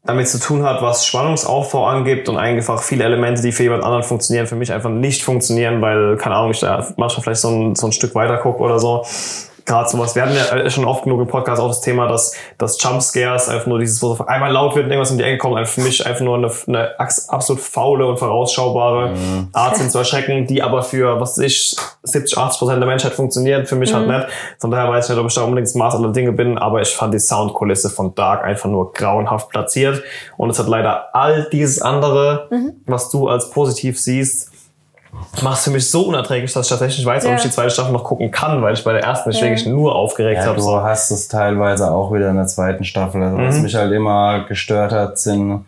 damit zu tun hat, was Spannungsaufbau angibt und einfach viele Elemente, die für jemand anderen funktionieren, für mich einfach nicht funktionieren, weil, keine Ahnung, ich da manchmal vielleicht so ein, so ein Stück weiter gucke oder so. Gerade sowas. Wir hatten ja schon oft genug im Podcast auch das Thema, dass, dass Jumpscares einfach nur dieses, wo so einmal laut wird und irgendwas um die Ecke kommt, einfach für mich einfach nur eine, eine absolut faule und vorausschaubare Art sind zu erschrecken, die aber für, was weiß ich, 70, 80 Prozent der Menschheit funktioniert, für mich halt nicht. Von daher weiß ich nicht, ob ich da unbedingt das Maß aller Dinge bin, aber ich fand die Soundkulisse von Dark einfach nur grauenhaft platziert. Und es hat leider all dieses andere, was du als positiv siehst, macht es für mich so unerträglich, dass ich tatsächlich nicht weiß, ob Ja. ich die zweite Staffel noch gucken kann, weil ich bei der ersten mich Ja. wirklich nur aufgeregt ja, habe. du So. hast es teilweise auch wieder in der zweiten Staffel. Also, was Mhm. mich halt immer gestört hat, sind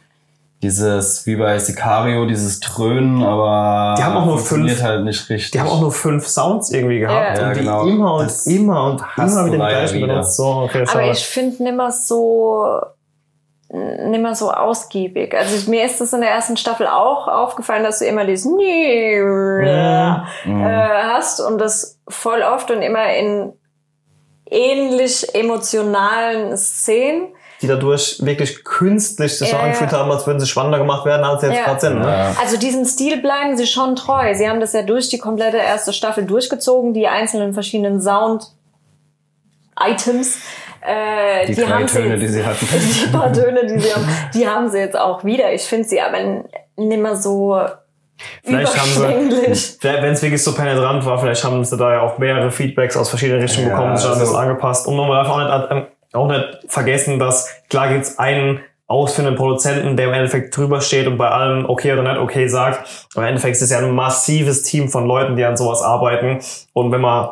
dieses, wie bei Sicario, dieses Trönen, aber Die haben auch nur funktioniert fünf- halt nicht richtig. Die haben auch nur fünf Sounds irgendwie gehabt Ja. und Ja, die genau. immer und Das immer und immer den leider gleichen wieder. benutzt. So, okay, Aber ich finde nimmer so nimmer so ausgiebig. Also mir ist das in der ersten Staffel auch aufgefallen, dass du immer dieses äh, hast und das voll oft und immer in ähnlich emotionalen Szenen. Die dadurch wirklich künstlich sich so Ja, ja. angefühlt haben, als würden sie spannender gemacht werden, als sie jetzt Ja. gerade sind. Ne? Ja. Also diesem Stil bleiben sie schon treu. Sie haben das ja durch die komplette erste Staffel durchgezogen, die einzelnen verschiedenen Sound-Items. Äh, Die, die, drei haben sie Töne, jetzt, die sie hatten. die paar Töne, die sie haben, die haben sie jetzt auch wieder. Ich finde sie aber nicht mehr so Vielleicht haben sie, wenn es wirklich so penetrant war, vielleicht haben sie da ja auch mehrere Feedbacks aus verschiedenen Richtungen Ja, bekommen, sich haben also- das angepasst. Und man darf auch nicht, ähm, auch nicht vergessen, dass klar gibt's einen ausführenden Produzenten, der im Endeffekt drüber steht und bei allem okay oder nicht okay sagt. Aber im Endeffekt ist es ja ein massives Team von Leuten, die an sowas arbeiten. Und wenn man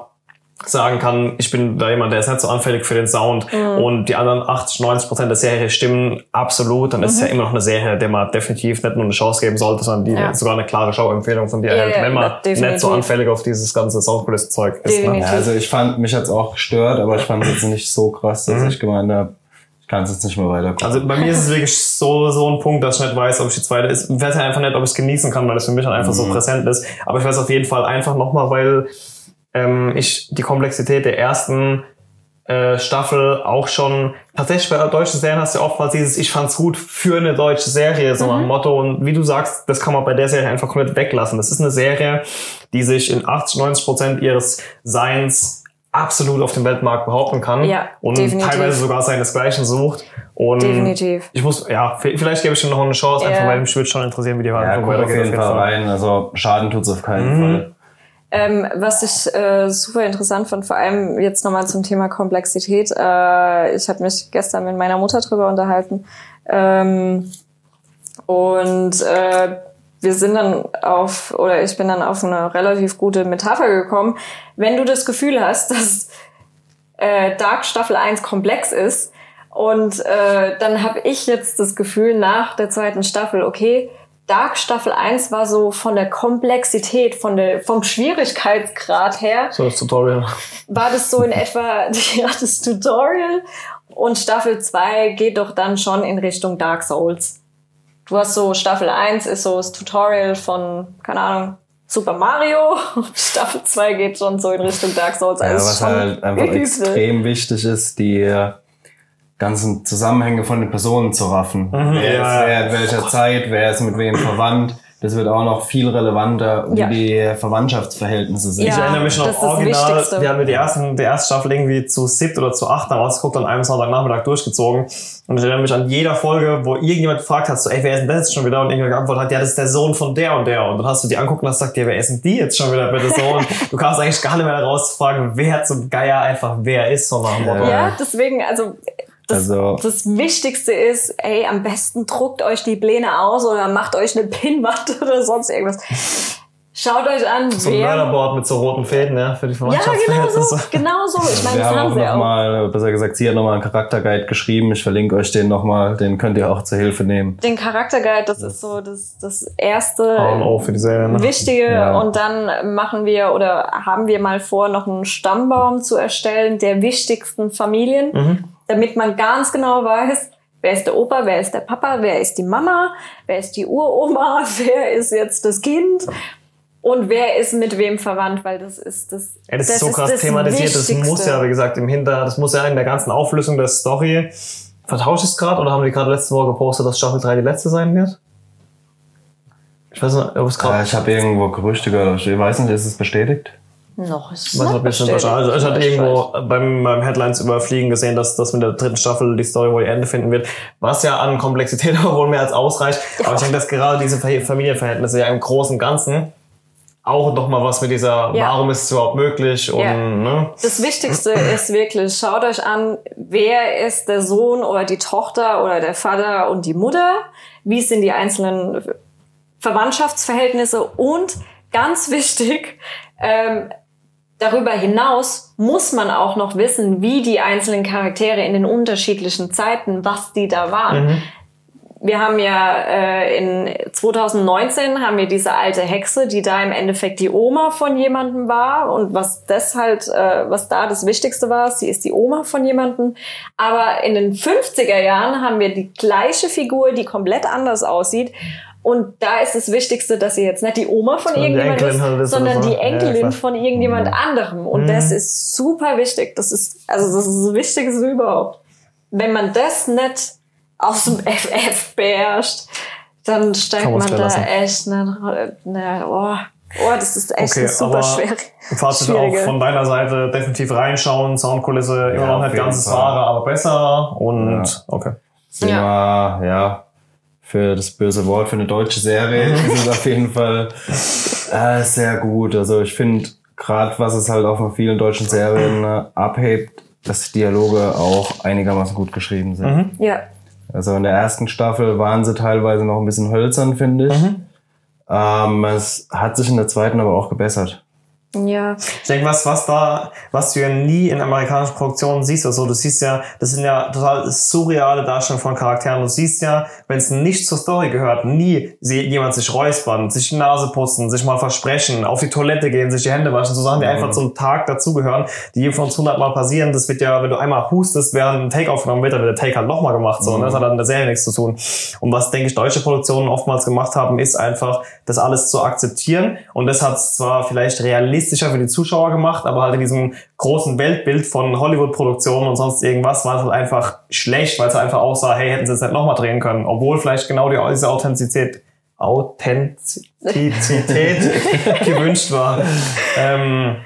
sagen kann, ich bin da jemand, der ist nicht so anfällig für den Sound und die anderen 80, 90 Prozent der Serie stimmen absolut, dann ist es ja immer noch eine Serie, der man definitiv nicht nur eine Chance geben sollte, sondern die Ja. sogar eine klare Schauempfehlung von dir Ja, erhält, wenn man nicht so anfällig auf dieses ganze Soundkulisse-Zeug ist. Ne? Ja, also ich fand, mich hat's auch gestört, aber ich fand es jetzt nicht so krass, dass ich gemeint habe, ich kann es jetzt nicht mehr weiter gucken. Also bei mir ist es wirklich so, so ein Punkt, dass ich nicht weiß, ob ich die zweite ist. Ich weiß ja einfach nicht, ob ich es genießen kann, weil es für mich dann einfach so präsent ist. Aber ich weiß auf jeden Fall einfach nochmal, weil ähm, ich die Komplexität der ersten äh, Staffel auch schon tatsächlich bei deutschen Serien hast du ja oftmals dieses ich fand's gut für eine deutsche Serie so nach dem Motto und wie du sagst das kann man bei der Serie einfach komplett weglassen das ist eine Serie die sich in 80 90 Prozent ihres Seins absolut auf dem Weltmarkt behaupten kann Ja, und definitiv. teilweise sogar seinesgleichen sucht und Definitiv. ich muss, ja, vielleicht gebe ich ihm noch eine Chance, einfach Ja. weil mich würde schon interessieren, wie die ja, Handlung guck auf jeden Fall rein. Also Schaden tut's auf keinen Fall. Ähm, was ich äh, super interessant fand, vor allem jetzt nochmal zum Thema Komplexität. Äh, ich habe mich gestern mit meiner Mutter drüber unterhalten. Ähm, und äh, wir sind dann auf, oder ich bin dann auf eine relativ gute Metapher gekommen. Wenn du das Gefühl hast, dass äh, Dark Staffel 1 komplex ist und äh, dann habe ich jetzt das Gefühl nach der zweiten Staffel, okay, Dark Staffel 1 war so von der Komplexität, von der, vom Schwierigkeitsgrad her, So das Tutorial. war das so in etwa ja, das Tutorial und Staffel 2 geht doch dann schon in Richtung Dark Souls. Du hast so Staffel 1 ist so das Tutorial von, keine Ahnung, Super Mario. Staffel 2 geht schon so in Richtung Dark Souls. Ja, Also was schon halt einfach übel. extrem wichtig ist, die ganzen Zusammenhänge von den Personen zu raffen. Wer ja, ist wer in welcher Zeit, wer ist mit wem verwandt. Das wird auch noch viel relevanter, wie Ja. die Verwandtschaftsverhältnisse sind. Ja. Ich erinnere mich noch original, wir haben die ersten, die erste Staffel irgendwie zu siebt oder zu acht rausgeguckt und an einem Sonntagnachmittag durchgezogen. Und ich erinnere mich an jeder Folge, wo irgendjemand gefragt hat, so, ey, wer ist denn das jetzt schon wieder? Und irgendjemand geantwortet hat, ja, das ist der Sohn von der und der. Und dann hast du die angucken und hast gesagt, ja, wer ist denn die jetzt schon wieder bitte so? Und du kamst eigentlich gar nicht mehr rauszufragen, wer zum Geier einfach wer ist, so nach dem Motto. Ja, deswegen, also das, Also- das Wichtigste ist, ey, am besten druckt euch die Pläne aus oder macht euch eine Pinnwand oder sonst irgendwas. Schaut euch an, So ein wer... Mörderboard mit so roten Fäden, ja, für die Ja, genau so, genau so. Ich meine, Wir das haben haben auch sie auch. nochmal, besser gesagt, sie hat nochmal einen Charakterguide geschrieben. Ich verlinke euch den nochmal. Den könnt ihr auch zur Hilfe nehmen. Den Charakterguide, das ist so das, das erste A und O für die Serie, ne? Wichtige. Ja. Und dann machen wir oder haben wir mal vor, noch einen Stammbaum zu erstellen der wichtigsten Familien, Mhm. Damit man ganz genau weiß, wer ist der Opa, wer ist der Papa, wer ist die Mama, wer ist die Uroma, wer ist jetzt das Kind. Und wer ist mit wem verwandt, weil das ist das. Ja, das, ist so krass das thematisiert. Das muss ja, wie gesagt, im Hinter, das muss ja in der ganzen Auflösung der Story. Vertauscht es gerade oder haben die gerade letzte Woche gepostet, dass Staffel 3 die letzte sein wird? Ich weiß nicht, ob es gerade. ich habe irgendwo Gerüchte gehört. Ich weiß nicht, ist es bestätigt? Noch ist nicht, ob ich, nicht also ich hatte irgendwo beim, beim Headlines überfliegen gesehen, dass das mit der dritten Staffel die Story wohl ihr Ende finden wird, was ja an Komplexität aber wohl mehr als ausreicht. Aber ich denke, dass gerade diese Fa- Familienverhältnisse ja im Großen und Ganzen auch noch mal was mit dieser, Ja. warum ist es überhaupt möglich und Ja. ne? Das Wichtigste ist wirklich, schaut euch an, wer ist der Sohn oder die Tochter oder der Vater und die Mutter, wie sind die einzelnen Verwandtschaftsverhältnisse und ganz wichtig, ähm, darüber hinaus muss man auch noch wissen, wie die einzelnen Charaktere in den unterschiedlichen Zeiten, was die da waren. Wir haben ja äh, in 2019 haben wir diese alte Hexe, die da im Endeffekt die Oma von jemandem war und was das halt, äh, was da das Wichtigste war, sie ist die Oma von jemandem. Aber in den 50er Jahren haben wir die gleiche Figur, die komplett anders aussieht Und da ist das Wichtigste, dass sie jetzt nicht die Oma von Sondern irgendjemand ist, sondern so. die Ja, Enkelin klar. von irgendjemand anderem. Und das ist super wichtig. Das ist, also das ist das Wichtigste überhaupt. Wenn man das nicht aus dem FF beherrscht, dann steigt man da lassen. echt ne, ne, oh, oh, das ist echt Okay, super schwer. Fazit auch schwierige. von deiner Seite definitiv reinschauen, Soundkulisse immer Ja, noch nicht jeden ganz das Fall. Wahre, aber besser und Ja. okay. Sind wir, ja, für das böse Wort, für eine deutsche Serie, ist es auf jeden Fall äh, sehr gut. Also ich finde, gerade was es halt auch von vielen deutschen Serien äh, abhebt, dass die Dialoge auch einigermaßen gut geschrieben sind. Ja. Also in der ersten Staffel waren sie teilweise noch ein bisschen hölzern, finde ich. Ähm, es hat sich in der zweiten aber auch gebessert. Ja, Ich denke, was, was da, was du ja nie in amerikanischen Produktionen siehst, also du siehst ja, das sind ja total surreale Darstellungen von Charakteren. Du siehst ja, wenn es nicht zur Story gehört, nie jemand sich räuspern, sich die Nase putzen, sich mal versprechen, auf die Toilette gehen, sich die Hände waschen, so Sachen, die einfach zum Tag dazugehören, die von uns hundertmal passieren. Das wird ja, wenn du einmal hustest, während ein Take aufgenommen wird, dann wird der Take halt nochmal gemacht, so, und das hat dann in der Serie nichts zu tun. Und was, denke ich, deutsche Produktionen oftmals gemacht haben, ist einfach, das alles zu akzeptieren. Und das hat es zwar vielleicht realistischer für die Zuschauer gemacht, aber halt in diesem großen Weltbild von Hollywood-Produktionen und sonst irgendwas war es halt einfach schlecht, weil es einfach aussah, hey, hätten sie es nicht nochmal drehen können. Obwohl vielleicht genau die, diese Authentizität, Authentizität gewünscht war. Ähm,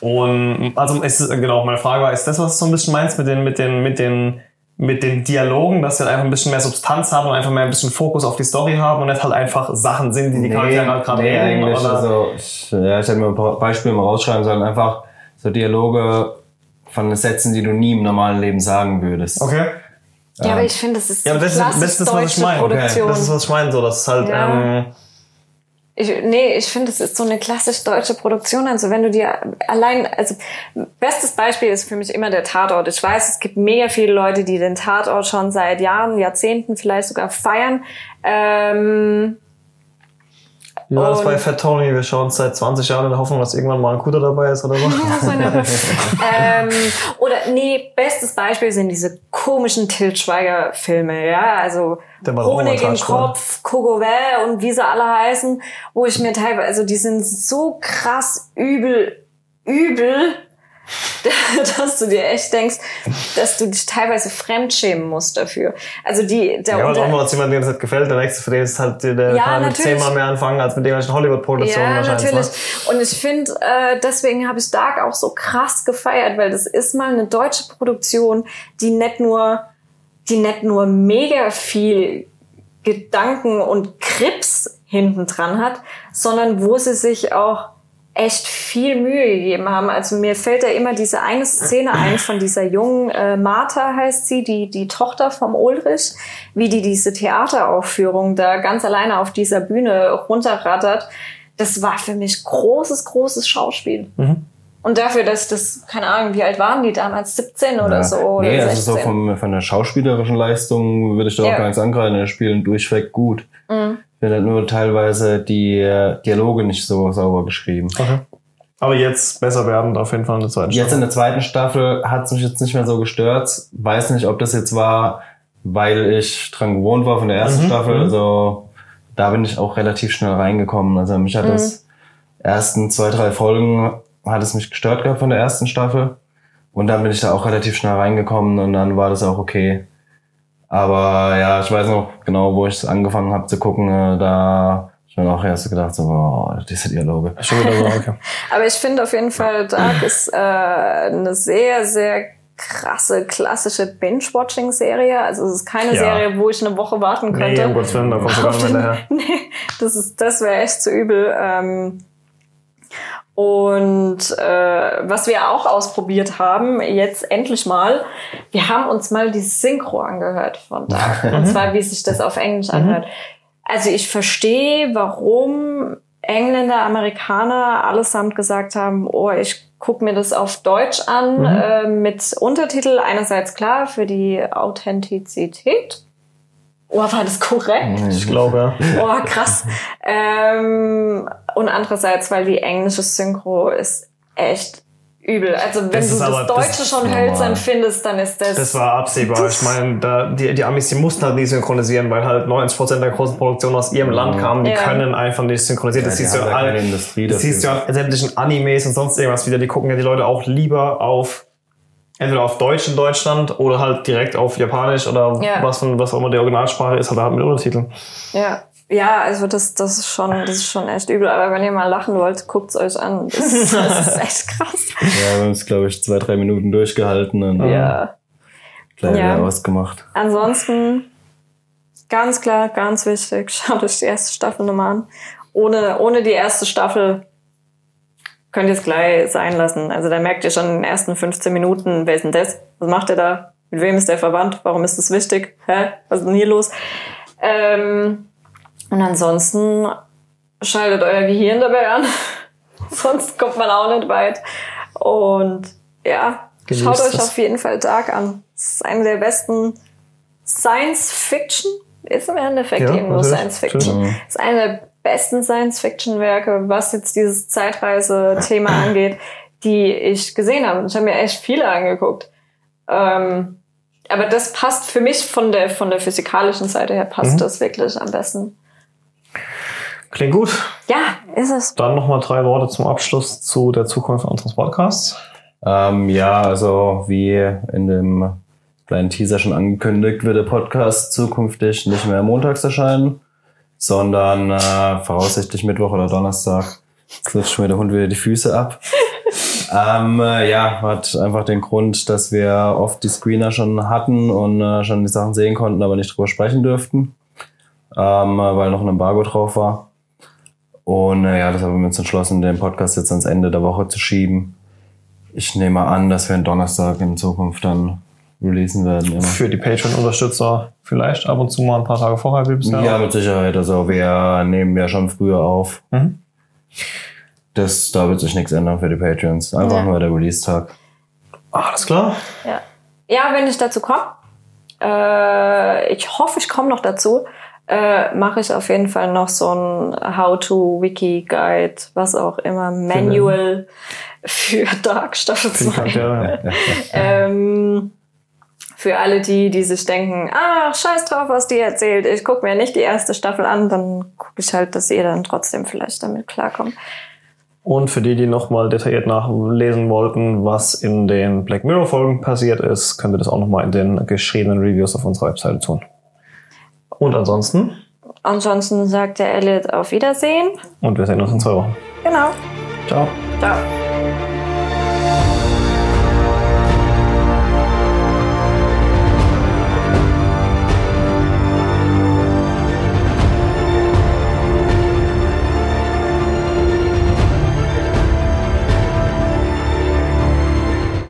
und also ist genau meine Frage war, ist das was du so ein bisschen meinst mit den mit den mit den mit den Dialogen, dass sie halt einfach ein bisschen mehr Substanz haben und einfach mehr ein bisschen Fokus auf die Story haben und nicht halt einfach Sachen sind, die die Charaktere halt gerade nee, eigentlich. oder- Also, ich, ja, ich hätte mir ein paar Beispiele mal rausschreiben sollen. Einfach so Dialoge von Sätzen, die du nie im normalen Leben sagen würdest. okay. ja, aber ich finde, das ist Ja, das, ist- das ist das, was ich deutsche meine. Produktion. Das ist, was ich meine, so, dass es halt, Ja. ähm, Ich, nee, ich finde, es ist so eine klassisch deutsche Produktion. Also wenn du dir allein, also bestes Beispiel ist für mich immer der Tatort. Ich weiß, es gibt mega viele Leute, die den Tatort schon seit Jahren, Jahrzehnten vielleicht sogar feiern. Ähm, war das Und- bei Fat Tony? Wir schauen es seit 20 Jahren in der Hoffnung, dass irgendwann mal ein Kuder dabei ist oder so. ähm, oder nee, bestes Beispiel sind diese komischen Til Schweiger Filme, ja, also war Honig im oder? Kopf, Kogowä und wie sie alle heißen, wo ich mir teilweise, also die sind so krass übel, übel, dass du dir echt denkst, dass du dich teilweise fremdschämen musst dafür. Also die, der Ja, Unter- auch nur, als jemand, dem das nicht gefällt, der nächste für den ist halt, der Ja, kann mit natürlich. zehnmal mehr anfangen als mit irgendwelchen Hollywood-Produktionen Ja, wahrscheinlich. natürlich. Ne? Und ich finde, äh, deswegen habe ich Dark auch so krass gefeiert, weil das ist mal eine deutsche Produktion, die nicht nur, die nicht nur mega viel Gedanken und Krips hinten dran hat, sondern wo sie sich auch echt viel Mühe gegeben haben. Also mir fällt da immer diese eine Szene ein von dieser jungen äh, Martha heißt sie, die die Tochter vom Ulrich, wie die diese Theateraufführung da ganz alleine auf dieser Bühne runterrattert. Das war für mich großes, großes Schauspiel. Und dafür, dass das, keine Ahnung, wie alt waren die damals? 17 oder Ja. so? Oder nee, 16. also so vom, von der schauspielerischen Leistung würde ich da Ja. auch gar nichts angreifen. Die spielen durchweg gut. Mhm. Ich finde halt nur teilweise die äh, Dialoge nicht so sauber geschrieben. Okay. Aber jetzt besser werden auf jeden Fall in der zweiten Jetzt in Staffel. der zweiten Staffel hat es mich jetzt nicht mehr so gestört. Weiß nicht, ob das jetzt war, weil ich dran gewohnt war von der ersten Mhm, Staffel. mhm. Also da bin ich auch relativ schnell reingekommen. Also mich hat das ersten zwei, drei Folgen hat es mich gestört gehabt von der ersten Staffel. Und dann bin ich da auch relativ schnell reingekommen und dann war das auch okay. Aber ja, ich weiß noch genau, wo ich angefangen habe zu gucken, äh, da ich mir auch erst gedacht, so, boah, diese Dialoge. Schon wieder so, okay. Aber ich finde auf jeden Fall, Dark ist äh, eine sehr, sehr krasse, klassische Binge-Watching-Serie. Also es ist keine Ja. Serie, wo ich eine Woche warten Nee, könnte. um Gottes Willen, da kommst du gar nicht mehr hinterher. nee, das ist, das wäre echt zu übel. Ähm, und äh, was wir auch ausprobiert haben, jetzt endlich mal, wir haben uns mal die Synchro angehört von Dark. Und zwar, wie sich das auf Englisch anhört. Also ich verstehe, warum Engländer, Amerikaner allesamt gesagt haben, oh, ich guck mir das auf Deutsch an äh, mit Untertitel. Einerseits klar für die Authentizität. Oh, war das korrekt? Ich glaube, ja. Oh, krass. ähm, und andererseits, weil die englische Synchro ist echt übel. Also wenn Das du das aber- das Deutsche ist schon hölzern findest, dann ist das. Das war absehbar. Ich meine, da, die, die Amis, die mussten halt nie synchronisieren, weil halt 90% der großen Produktionen aus ihrem Land kamen. Die Ja. können einfach nicht synchronisieren. das die siehst du an da all- keine Industrie das siehst du an sämtlichen Animes und sonst irgendwas wieder. Die gucken ja die Leute auch lieber auf entweder auf Deutsch in Deutschland oder halt direkt auf Japanisch oder Ja. was, was auch immer die Originalsprache ist, oder halt mit Untertiteln. Ja. Ja, also das, das ist schon, das ist schon echt übel. Aber wenn ihr mal lachen wollt, guckt's euch an. Das, ist- das ist echt krass. Ja, wir haben es, glaube ich, zwei, drei Minuten durchgehalten und Ja. gleich Ja. wieder ausgemacht. Ansonsten, ganz klar, ganz wichtig, schaut euch die erste Staffel nochmal an. Ohne, ohne die erste Staffel könnt ihr es gleich sein lassen. Also da merkt ihr schon in den ersten 15 Minuten, wer ist denn das? Was macht er da? Mit wem ist der verwandt? Warum ist das wichtig? Hä? Was ist denn hier los? Ähm, und ansonsten schaltet euer Gehirn dabei an. Sonst kommt man auch nicht weit. Und ja, Genießt schaut euch es. auf jeden Fall Dark an. Es ist eine der besten Science Fiction. Ist im Endeffekt Ja, irgendwo natürlich, Science Fiction. ist eine der besten Science Fiction Werke, was jetzt dieses Zeitreise-Thema angeht, die ich gesehen habe. Und Ich habe mir echt viele angeguckt. Ähm, aber das passt für mich von der, von der physikalischen Seite her, passt Mhm. das wirklich am besten. Klingt gut. Ja, ist es. Dann nochmal drei Worte zum Abschluss zu der Zukunft unseres Podcasts. Ähm, ja, also wie in dem kleinen Teaser schon angekündigt, wird der Podcast zukünftig nicht mehr montags erscheinen, sondern äh, voraussichtlich Mittwoch oder Donnerstag. Wirft schon mir der Hund wieder die Füße ab. ähm, äh, ja, hat einfach den Grund, dass wir oft die Screener schon hatten und äh, schon die Sachen sehen konnten, aber nicht drüber sprechen dürften, ähm, äh, weil noch ein Embargo drauf war. Und äh, ja, deshalb haben wir uns entschlossen, den Podcast jetzt ans Ende der Woche zu schieben. Ich nehme an, dass wir einen Donnerstag in Zukunft dann releasen werden. Immer. Für die Patreon-Unterstützer vielleicht ab und zu mal ein paar Tage vorher wie bisher. Ja, mit Sicherheit. Also wir nehmen ja schon früher auf. Mhm. Das, da wird sich nichts ändern für die Patreons. Einfach Ja. nur der Release-Tag. Alles klar. Ja, ja wenn ich dazu komme, äh, ich hoffe, ich komme noch dazu, äh, mache ich auf jeden Fall noch so ein How-to-Wiki-Guide, was auch immer, Manual für Dark Staffel Für die 2. Charaktere. Ähm, für alle die, die sich denken, ah, scheiß drauf, was die erzählt, ich gucke mir nicht die erste Staffel an, dann gucke ich halt, dass ihr dann trotzdem vielleicht damit klarkommt. Und für die, die nochmal detailliert nachlesen wollten, was in den Black Mirror-Folgen passiert ist, könnt ihr das auch nochmal in den geschriebenen Reviews auf unserer Webseite tun. Und ansonsten, Ansonsten sagt der Elliot auf Wiedersehen. und wir sehen uns in zwei Wochen. Genau. Ciao. Ciao.